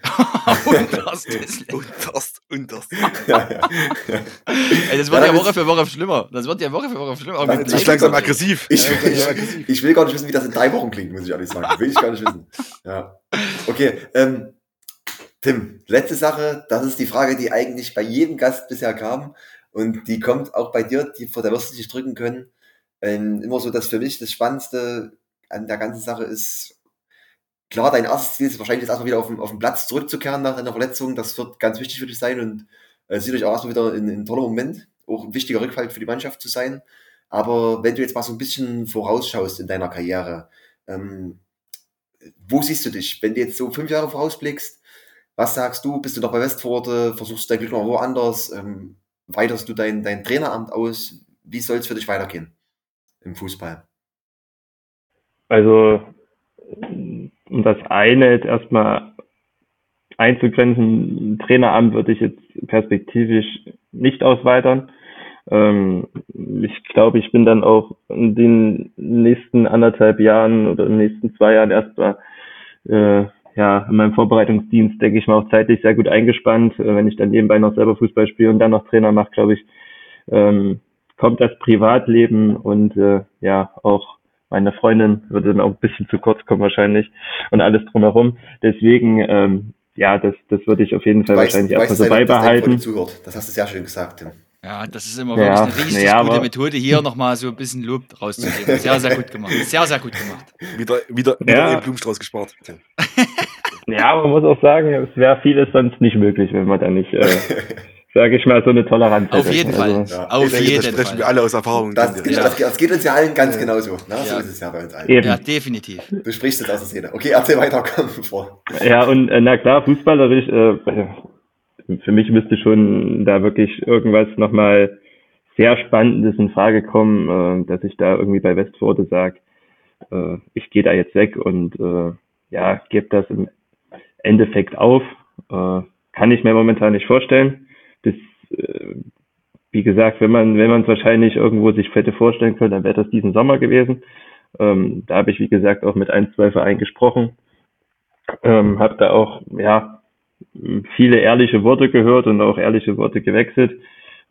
Ist- Und das, und das. ja, ja. Ey, das wird Ja, ja Woche ist- für Woche schlimmer. Das wird ja Woche für Woche schlimmer. Das ist ist langsam aggressiv. Ich, Ja, ich, aggressiv. ich will gar nicht wissen, wie das in drei Wochen klingt, muss ich ehrlich sagen. Will ich gar nicht wissen. Ja. Okay, ähm, Tim, letzte Sache, das ist die Frage, die eigentlich bei jedem Gast bisher kam und die kommt auch bei dir, die vor der wirst du dich drücken können. Ähm, immer so, dass für mich das Spannendste an der ganzen Sache ist, klar, dein erstes Ziel ist wahrscheinlich jetzt erstmal wieder auf den, auf den Platz zurückzukehren nach deiner Verletzung. Das wird ganz wichtig für dich sein und äh, sicherlich auch erstmal wieder ein, ein toller Moment, auch ein wichtiger Rückfall für die Mannschaft zu sein. Aber wenn du jetzt mal so ein bisschen vorausschaust in deiner Karriere, ähm, wo siehst du dich? Wenn du jetzt so fünf Jahre vorausblickst, was sagst du? Bist du noch bei Westforte? Versuchst du dein Glück noch woanders? Ähm, weiterst du dein, dein Traineramt aus? Wie soll es für dich weitergehen im Fußball? Also, um das eine jetzt erstmal einzugrenzen, Traineramt würde ich jetzt perspektivisch nicht ausweitern. Ähm, ich glaube, ich bin dann auch in den nächsten anderthalb Jahren oder in den nächsten zwei Jahren erstmal äh, ja, in meinem Vorbereitungsdienst, denke ich mal, auch zeitlich sehr gut eingespannt. Äh, wenn ich dann nebenbei noch selber Fußball spiele und dann noch Trainer mache, glaube ich, ähm, kommt das Privatleben und äh, ja auch meine Freundin würde dann auch ein bisschen zu kurz kommen wahrscheinlich und alles drumherum. Deswegen ähm, ja, das, das würde ich auf jeden Fall weißt, wahrscheinlich erstmal so selber, dass deine beibehalten. zuhört. Das hast du sehr schön gesagt, Tim. Ja, das ist immer Ja, wirklich eine richtig naja, gute Methode, hier nochmal so ein bisschen Lob rauszugeben. Sehr, sehr gut gemacht. Sehr, sehr gut gemacht. Wieder, wieder, wieder Ja. einen Blumenstrauß gespart. Ja, man muss auch sagen, es wäre vieles sonst nicht möglich, wenn man da nicht, äh, sage ich mal, so eine Toleranz Auf hätte. jeden Fall. Also, Ja. Auf denke, jeden das sprechen wir Fall. alle aus Erfahrung. Das, Ja. das, geht- das geht uns ja allen ganz genauso. Ne? So Ja. ist es ja bei uns allen. Eben. Ja, definitiv. Du sprichst jetzt aus der Szene. Okay, erzähl weiter, komm vor. Ja, und äh, na klar, fußballerisch, äh, für mich müsste schon da wirklich irgendwas nochmal sehr Spannendes in Frage kommen, äh, dass ich da irgendwie bei Westforde sage, äh, ich gehe da jetzt weg und äh, ja, gebe das im Endeffekt auf. Äh, kann ich mir momentan nicht vorstellen. Das, äh, wie gesagt, wenn man wenn man es wahrscheinlich irgendwo sich hätte vorstellen können, dann wäre das diesen Sommer gewesen. Ähm, da habe ich, wie gesagt, auch mit ein, zwei Vereinen gesprochen ähm, habe da auch ja viele ehrliche Worte gehört und auch ehrliche Worte gewechselt.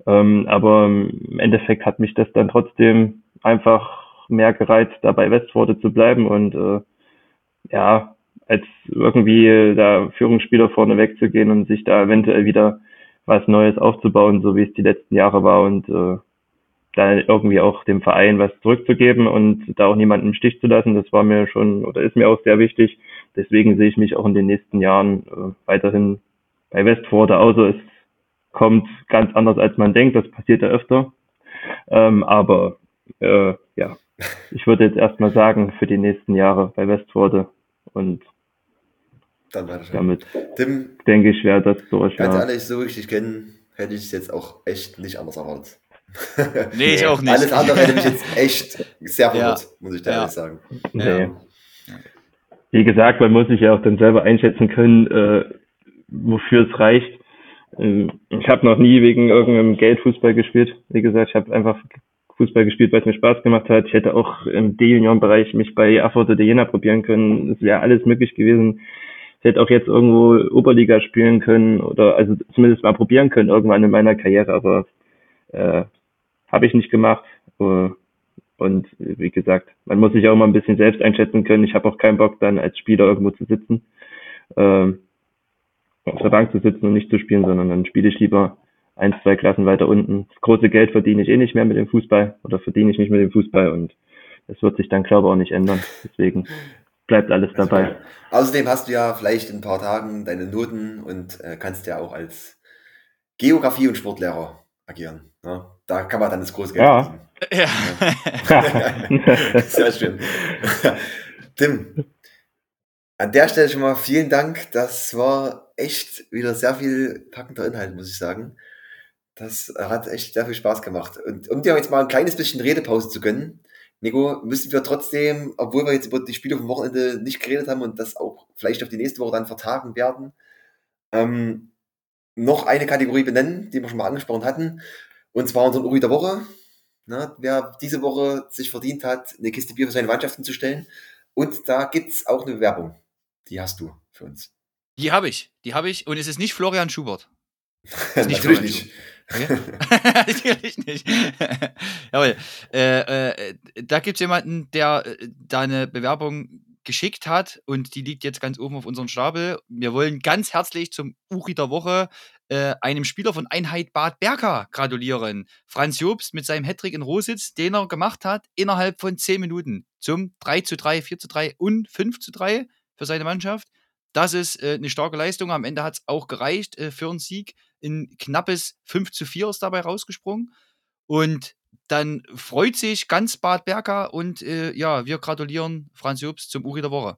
Ähm, aber im Endeffekt hat mich das dann trotzdem einfach mehr gereizt, da bei Westforde zu bleiben und äh, ja, als irgendwie da Führungsspieler vorne wegzugehen und sich da eventuell wieder was Neues aufzubauen, so wie es die letzten Jahre war und äh, da irgendwie auch dem Verein was zurückzugeben und da auch niemanden im Stich zu lassen, das war mir schon oder ist mir auch sehr wichtig. Deswegen sehe ich mich auch in den nächsten Jahren äh, weiterhin bei Westforde, außer es kommt ganz anders als man denkt, das passiert ja öfter. Ähm, aber äh, ja, ich würde jetzt erstmal sagen, für die nächsten Jahre bei Westforde und Dann weiter. damit Tim, denke ich, wäre das durch. ganz Ja. ehrlich, so wie ich dich kenne, hätte ich es jetzt auch echt nicht anders erwartet. Nee, ich auch nicht. Alles andere hätte mich jetzt echt sehr Ja. verwirrt, muss ich da Ja. ehrlich sagen. Nee. Wie gesagt, man muss sich ja auch dann selber einschätzen können, äh, wofür es reicht. Ähm, Ich habe noch nie wegen irgendeinem Geld Fußball gespielt. Wie gesagt, ich habe einfach Fußball gespielt, weil es mir Spaß gemacht hat. Ich hätte auch im D-Junioren-Bereich mich bei Erfurt oder Jena probieren können. Es wäre alles möglich gewesen. Ich hätte auch jetzt irgendwo Oberliga spielen können oder also zumindest mal probieren können irgendwann in meiner Karriere, aber äh, habe ich nicht gemacht. Äh, und wie gesagt, man muss sich auch mal ein bisschen selbst einschätzen können. Ich habe auch keinen Bock, dann als Spieler irgendwo zu sitzen, ähm, auf der Bank zu sitzen und nicht zu spielen, sondern dann spiele ich lieber ein, zwei Klassen weiter unten. Das große Geld verdiene ich eh nicht mehr mit dem Fußball oder verdiene ich nicht mit dem Fußball und das wird sich dann, glaube ich, auch nicht ändern. Deswegen bleibt alles dabei. Außerdem hast du ja vielleicht in ein paar Tagen deine Noten und äh, kannst ja auch als Geografie- und Sportlehrer agieren. Ne? Da kann man dann das große Geld Ja. verdienen. Ja. Sehr schön. Tim, an der Stelle schon mal vielen Dank. Das war echt wieder sehr viel packender Inhalt, muss ich sagen. Das hat echt sehr viel Spaß gemacht. Und um dir jetzt mal ein kleines bisschen Redepause zu gönnen, Nico, müssen wir trotzdem, obwohl wir jetzt über die Spiele vom Wochenende nicht geredet haben und das auch vielleicht auf die nächste Woche dann vertagen werden, ähm, noch eine Kategorie benennen, die wir schon mal angesprochen hatten. Und zwar unseren Uri der Woche. Ne, wer diese Woche sich verdient hat, eine Kiste Bier für seine Mannschaft hinzustellen. Und da gibt es auch eine Bewerbung. Die hast du für uns. Die habe ich. Die habe ich. Und es ist nicht Florian Schubert. nicht Natürlich Florian nicht. Okay? Natürlich nicht. Jawohl. Äh, äh, da gibt es jemanden, der äh, da eine Bewerbung geschickt hat und die liegt jetzt ganz oben auf unserem Stapel. Wir wollen ganz herzlich zum Uri der Woche äh, einem Spieler von Einheit Bad Berka gratulieren. Franz Jobst mit seinem Hattrick in Rositz, den er gemacht hat innerhalb von 10 Minuten zum 3 zu 3, 4 zu 3 und 5 zu 3 für seine Mannschaft. Das ist äh, eine starke Leistung. Am Ende hat es auch gereicht äh, für einen Sieg. Ein knappes 5 zu 4 ist dabei rausgesprungen. Und dann freut sich ganz Bad Berka und äh, ja, wir gratulieren Franz Jobst zum Uri der Woche.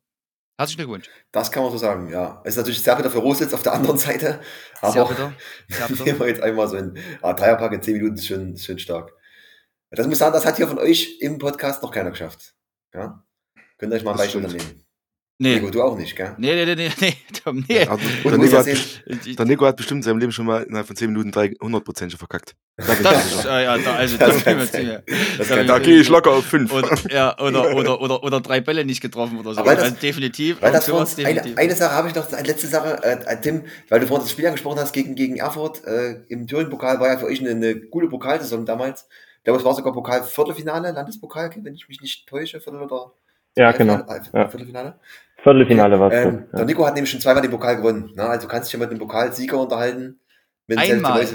Herzlichen Glückwunsch. Das kann man so sagen, ja. Es ist natürlich sehr bitter für Rositz auf der anderen Seite. Sehr Aber bitter. Sehr bitter. nehmen wir jetzt einmal so ein ah, Dreierpack in 10 Minuten ist schon, schon stark. Das muss ich sagen, das hat hier von euch im Podcast noch keiner geschafft. Ja? Könnt ihr euch mal ein Beispiel nehmen. Nee. Nico, du auch nicht, gell? Nee, nee, nee, nee, nee, Tom, nee. Also, Und der, Nico ja hat, Ich- der Nico hat bestimmt in seinem Leben schon mal innerhalb von 10 Minuten 300% schon verkackt. Da ich Das äh, ja, da, also, Das das kann Das kann- Da ich- gehe ich locker auf 5. Oder, ja, oder, oder, oder, oder drei Bälle nicht getroffen oder so. Aber weil das- Also definitiv. Weil das uns, eine, definitiv. eine Sache habe ich noch, eine letzte Sache, äh, Tim, weil du vorhin das Spiel angesprochen hast gegen, gegen Erfurt, äh, im Thüringen-Pokal war ja für euch eine, eine gute Pokalsaison damals. glaube, es war sogar Pokal-Viertelfinale, Landespokal, wenn ich mich nicht täusche, Viertel oder Ja, genau. Äh, Ja. Viertelfinale. Viertelfinale war es. Ähm, ja. Der Nico hat nämlich schon zweimal den Pokal gewonnen. Ne? Also du kannst dich ja mit dem Pokalsieger unterhalten. Mit dem Einmal.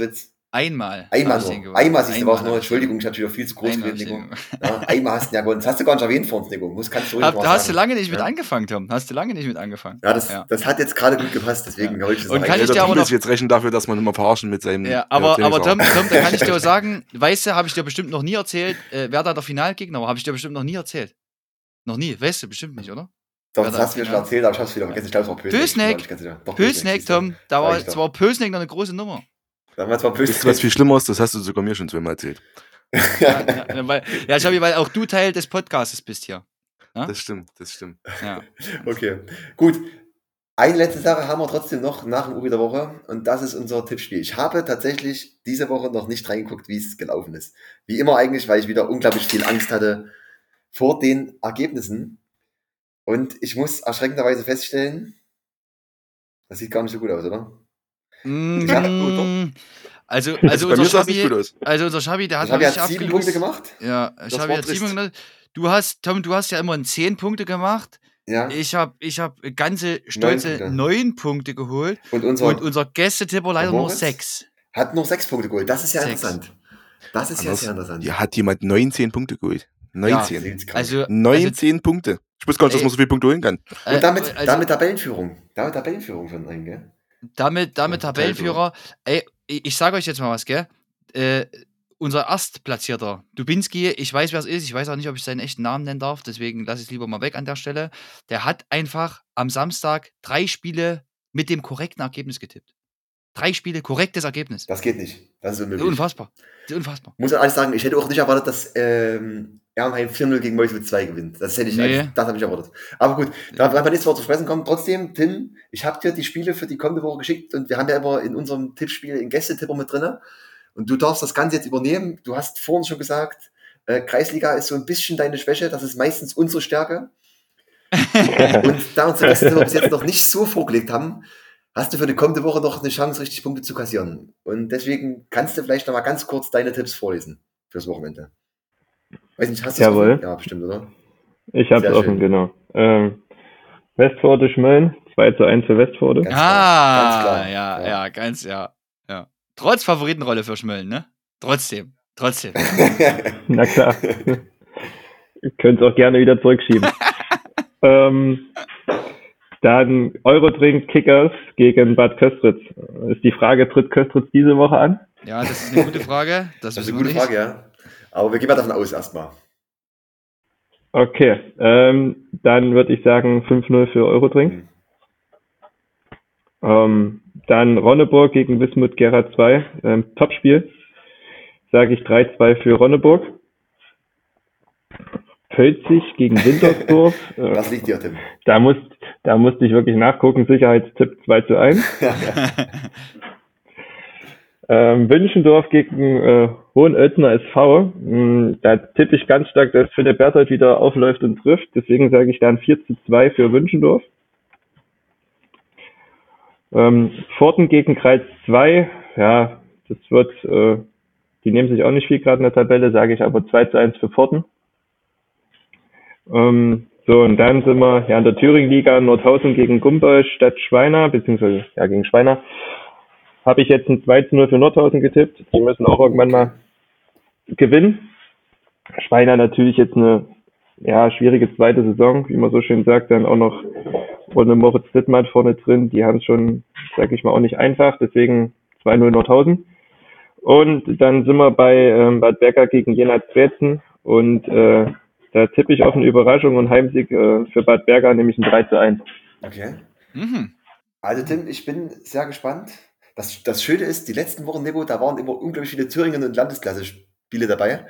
Einmal. Einmal ich nur. gewonnen. Einmal siehst du, war es Einmal nur. ich Entschuldigung, ich hatte wieder viel zu groß Einmal geredet, ich Nico. Ja, einmal hast du ja gewonnen. Das hast du gar nicht erwähnt vor uns, Nico. Muss, kannst du ruhig Hab, mal da hast du sagen. lange nicht mit Ja. angefangen, Tom. Hast du lange nicht mit angefangen. Ja, das, Ja. das hat jetzt gerade gut gepasst, deswegen höre ich das Und rein. kann ich der dir aber noch- jetzt rechnen dafür, dass man immer verarschen mit seinem. Ja, aber, ja, aber Tom. Tom, da kann ich dir auch sagen, weißt du, habe ich dir bestimmt noch nie erzählt, äh, wer da der Finalgegner war, habe ich dir bestimmt noch nie erzählt. Noch nie, weißt du bestimmt nicht, oder? Doch, das da hast du mir schon erzählt, aber ich habe es wieder vergessen. Ich glaube, es war Pösneck. Pösneck. Ich war Pösneck. Tom, da war, ich zwar Pösneck noch eine große Nummer. Damals war Wisst ihr, was Pösneck. viel schlimmer ist? Das hast du sogar mir schon zweimal erzählt. Ja, ja, weil, ja Schabi, weil auch du Teil des Podcasts bist hier. Ja? Das stimmt, das stimmt. Ja. Okay, gut. Eine letzte Sache haben wir trotzdem noch nach dem Uri der Woche und das ist unser Tippspiel. Ich habe tatsächlich diese Woche noch nicht reingeguckt, wie es gelaufen ist. Wie immer eigentlich, weil ich wieder unglaublich viel Angst hatte vor den Ergebnissen. Und ich muss erschreckenderweise feststellen, das sieht gar nicht so gut aus, oder? Mm, Ja, gut, also, Also also bei mir unser sah es nicht gut Schabi, aus. also unser Schabi, der hat Ich habe noch ja nicht sieben. Punkte gemacht. Ja, Schabi hat sieben gemacht. Du hast, Tom, du hast ja immer 10 Punkte gemacht. Ja. Ich habe ich hab ganze stolze Punkte. 9 Punkte geholt. Und unser Und unser Gästetipper leider nur? 6. hat nur sechs Punkte geholt. Das ist ja Sechs. interessant. Das ist ja Anders- sehr interessant. Hier hat jemand 19 Punkte geholt. 19. Seht's krank. Also, 19 Punkte. Ich wusste gar nicht, dass man so viele Punkte holen kann. äh, und damit, also, damit Tabellenführung. Damit Tabellenführung von einem, gell? damit, damit Ja, Tabellenführer. Ey, ich, ich sage euch jetzt mal was, gell? Äh, unser Erstplatzierter, Dubinski, ich weiß, wer es ist, ich weiß auch nicht, ob ich seinen echten Namen nennen darf, deswegen lasse ich es lieber mal weg an der Stelle. Der hat einfach am Samstag drei Spiele mit dem korrekten Ergebnis getippt. Drei Spiele, korrektes Ergebnis. Das geht nicht. Das ist unmöglich. Unfassbar. Unfassbar. Muss ehrlich sagen, ich hätte auch nicht erwartet, dass ähm, Ehrenheim 4-0 gegen Meuselwitz 2 gewinnt. Das hätte ich Nee. eigentlich- das habe ich erwartet. Aber gut, da werden wir nächstes Mal zu sprechen kommen. Trotzdem, Tim, ich habe dir die Spiele für die kommende Woche geschickt und wir haben ja immer in unserem Tippspiel einen Gästetipper mit drin. Und du darfst das Ganze jetzt übernehmen. Du hast vorhin schon gesagt, äh, Kreisliga ist so ein bisschen deine Schwäche, das ist meistens unsere Stärke. und da uns der Gästetipper bis jetzt noch nicht so vorgelegt haben, hast du für die kommende Woche noch eine Chance, richtig Punkte zu kassieren. Und deswegen kannst du vielleicht noch mal ganz kurz deine Tipps vorlesen fürs Wochenende. Weiß nicht, hast du Jawohl. Ja, bestimmt, oder? Ich habe Sehr es offen, schön. genau. Ähm, Westforde Schmölln, 2 zu 1 für Westforde. Ganz ah, ganz klar. ja, Ja. ja, ganz, ja, ja. Trotz Favoritenrolle für Schmölln, ne? Trotzdem, trotzdem. Na klar. Könnt auch gerne wieder zurückschieben. ähm, dann Eurodrink Kickers gegen Bad Köstritz. Ist die Frage, tritt Köstritz diese Woche an? Ja, das ist eine gute Frage. Das, Das ist eine gute nicht. Frage, ja. Aber wir gehen mal davon aus erstmal. Okay, ähm, dann würde ich sagen 5-0 für Eurodrink. Hm. Ähm, dann Ronneburg gegen Wismut Gera 2, ähm, Topspiel. Sage ich 3-2 für Ronneburg. Pölzig gegen Wintersdorf. Das liegt dir, Tim. da, muss, da musste ich wirklich nachgucken. Sicherheitstipp 2 zu 1. Ähm, Wünschendorf gegen äh, Hohenölzner SV. Mm, Da tippe ich ganz stark, dass Philipp Berthold wieder aufläuft und trifft. Deswegen sage ich dann 4 zu 2 für Wünschendorf. Ähm, Pforten gegen Kreis 2. Ja, das wird, äh, die nehmen sich auch nicht viel gerade in der Tabelle, sage ich aber 2 zu 1 für Pforten. Ähm, so, und dann sind wir ja in der Thüringen-Liga Nordhausen gegen Gumboldt statt Schweiner, beziehungsweise ja gegen Schweiner habe ich jetzt ein 2 zu 0 für Nordhausen getippt. Die müssen auch irgendwann mal gewinnen. Schweiner natürlich jetzt eine ja, schwierige zweite Saison, wie man so schön sagt, dann auch noch ohne Moritz Dittmann vorne drin. Die haben es schon, sag ich mal, auch nicht einfach, deswegen 2-0 Nordhausen. Und dann sind wir bei ähm, Bad Berger gegen Jena Dresden und äh, da tippe ich auf eine Überraschung und Heimsieg äh, für Bad Berger, nämlich ein 3 zu 1. Okay. mhm. Also, Tim, ich bin sehr gespannt. Das, das Schöne ist, die letzten Wochen, Nebo, da waren immer unglaublich viele Thüringen- und Landesklasse-Spiele dabei.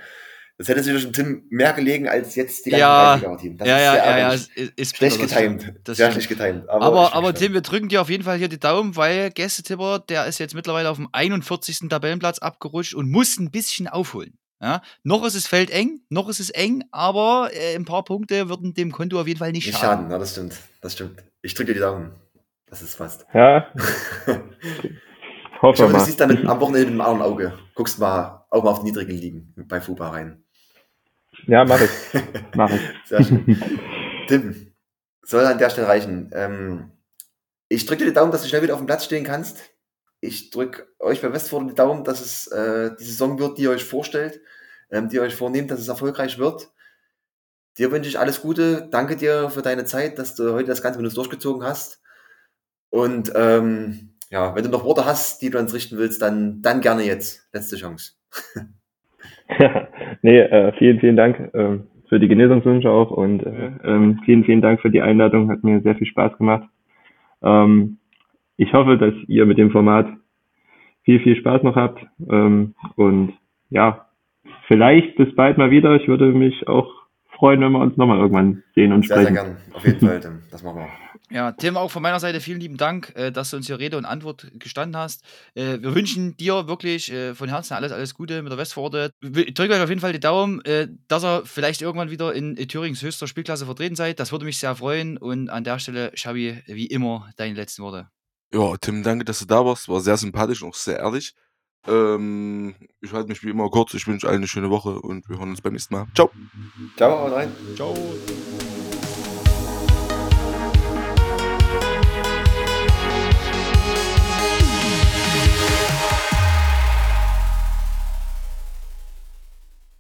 Das hätte sich schon Tim mehr gelegen als jetzt die ganzen Ja, Kreisliga-Team. Das Ja, ist ja, ja, ja, ist, ist Schlecht getimt. Das sehr schlecht getimt. Aber, aber gespannt. Tim, wir drücken dir auf jeden Fall hier die Daumen, weil Gästetipper, der ist jetzt mittlerweile auf dem 41. Tabellenplatz abgerutscht und muss ein bisschen aufholen. Ja? Noch ist es Feld eng, noch ist es eng, aber äh, ein paar Punkte würden dem Konto auf jeden Fall nicht Nicht schaden. schaden, ja, das stimmt. Das stimmt. Ich drücke dir die Daumen. Das ist fast. Ja, Ich hoffe du siehst dann am Wochenende mit dem anderen Auge. Guckst mal auch mal auf die niedrigen Ligen bei FUBA rein. Ja, mach ich. Mach ich. Sehr schön. Tim, soll an der Stelle reichen. Ähm, ich drücke dir die Daumen, dass du schnell wieder auf dem Platz stehen kannst. Ich drücke euch bei Westford die Daumen, dass es äh, die Saison wird, die ihr euch vorstellt, ähm, die ihr euch vornehmt, dass es erfolgreich wird. Dir wünsche ich alles Gute. Danke dir für deine Zeit, dass du heute das Ganze mit uns durchgezogen hast. Und ähm, ja, wenn du noch Worte hast, die du uns richten willst, dann, dann gerne jetzt. Letzte Chance. nee, äh, vielen, vielen Dank ähm, für die Genesungswünsche auch und äh, ähm, vielen, vielen Dank für die Einladung. Hat mir sehr viel Spaß gemacht. Ähm, ich hoffe, dass ihr mit dem Format viel, viel Spaß noch habt. Ähm, und ja, vielleicht bis bald mal wieder. Ich würde mich auch freuen, wenn wir uns nochmal irgendwann sehen und Sehr, sehr sprechen. gern. Auf jeden Fall. Das machen wir. Ja, Tim, auch von meiner Seite vielen lieben Dank, äh, dass du uns hier Rede und Antwort gestanden hast. Äh, wir wünschen dir wirklich äh, von Herzen alles, alles Gute mit der Westforde. Ich drücke euch auf jeden Fall die Daumen, dass ihr vielleicht irgendwann wieder in Thürings höchster Spielklasse vertreten seid. Das würde mich sehr freuen. Und an der Stelle, Schabi, wie immer, deine letzten Worte. Ja, Tim, danke, dass du da warst. War sehr sympathisch und auch sehr ehrlich. Ähm, ich halte mich wie immer kurz. Ich wünsche allen eine schöne Woche und wir hören uns beim nächsten Mal. Ciao. Ciao, haut rein. Ciao.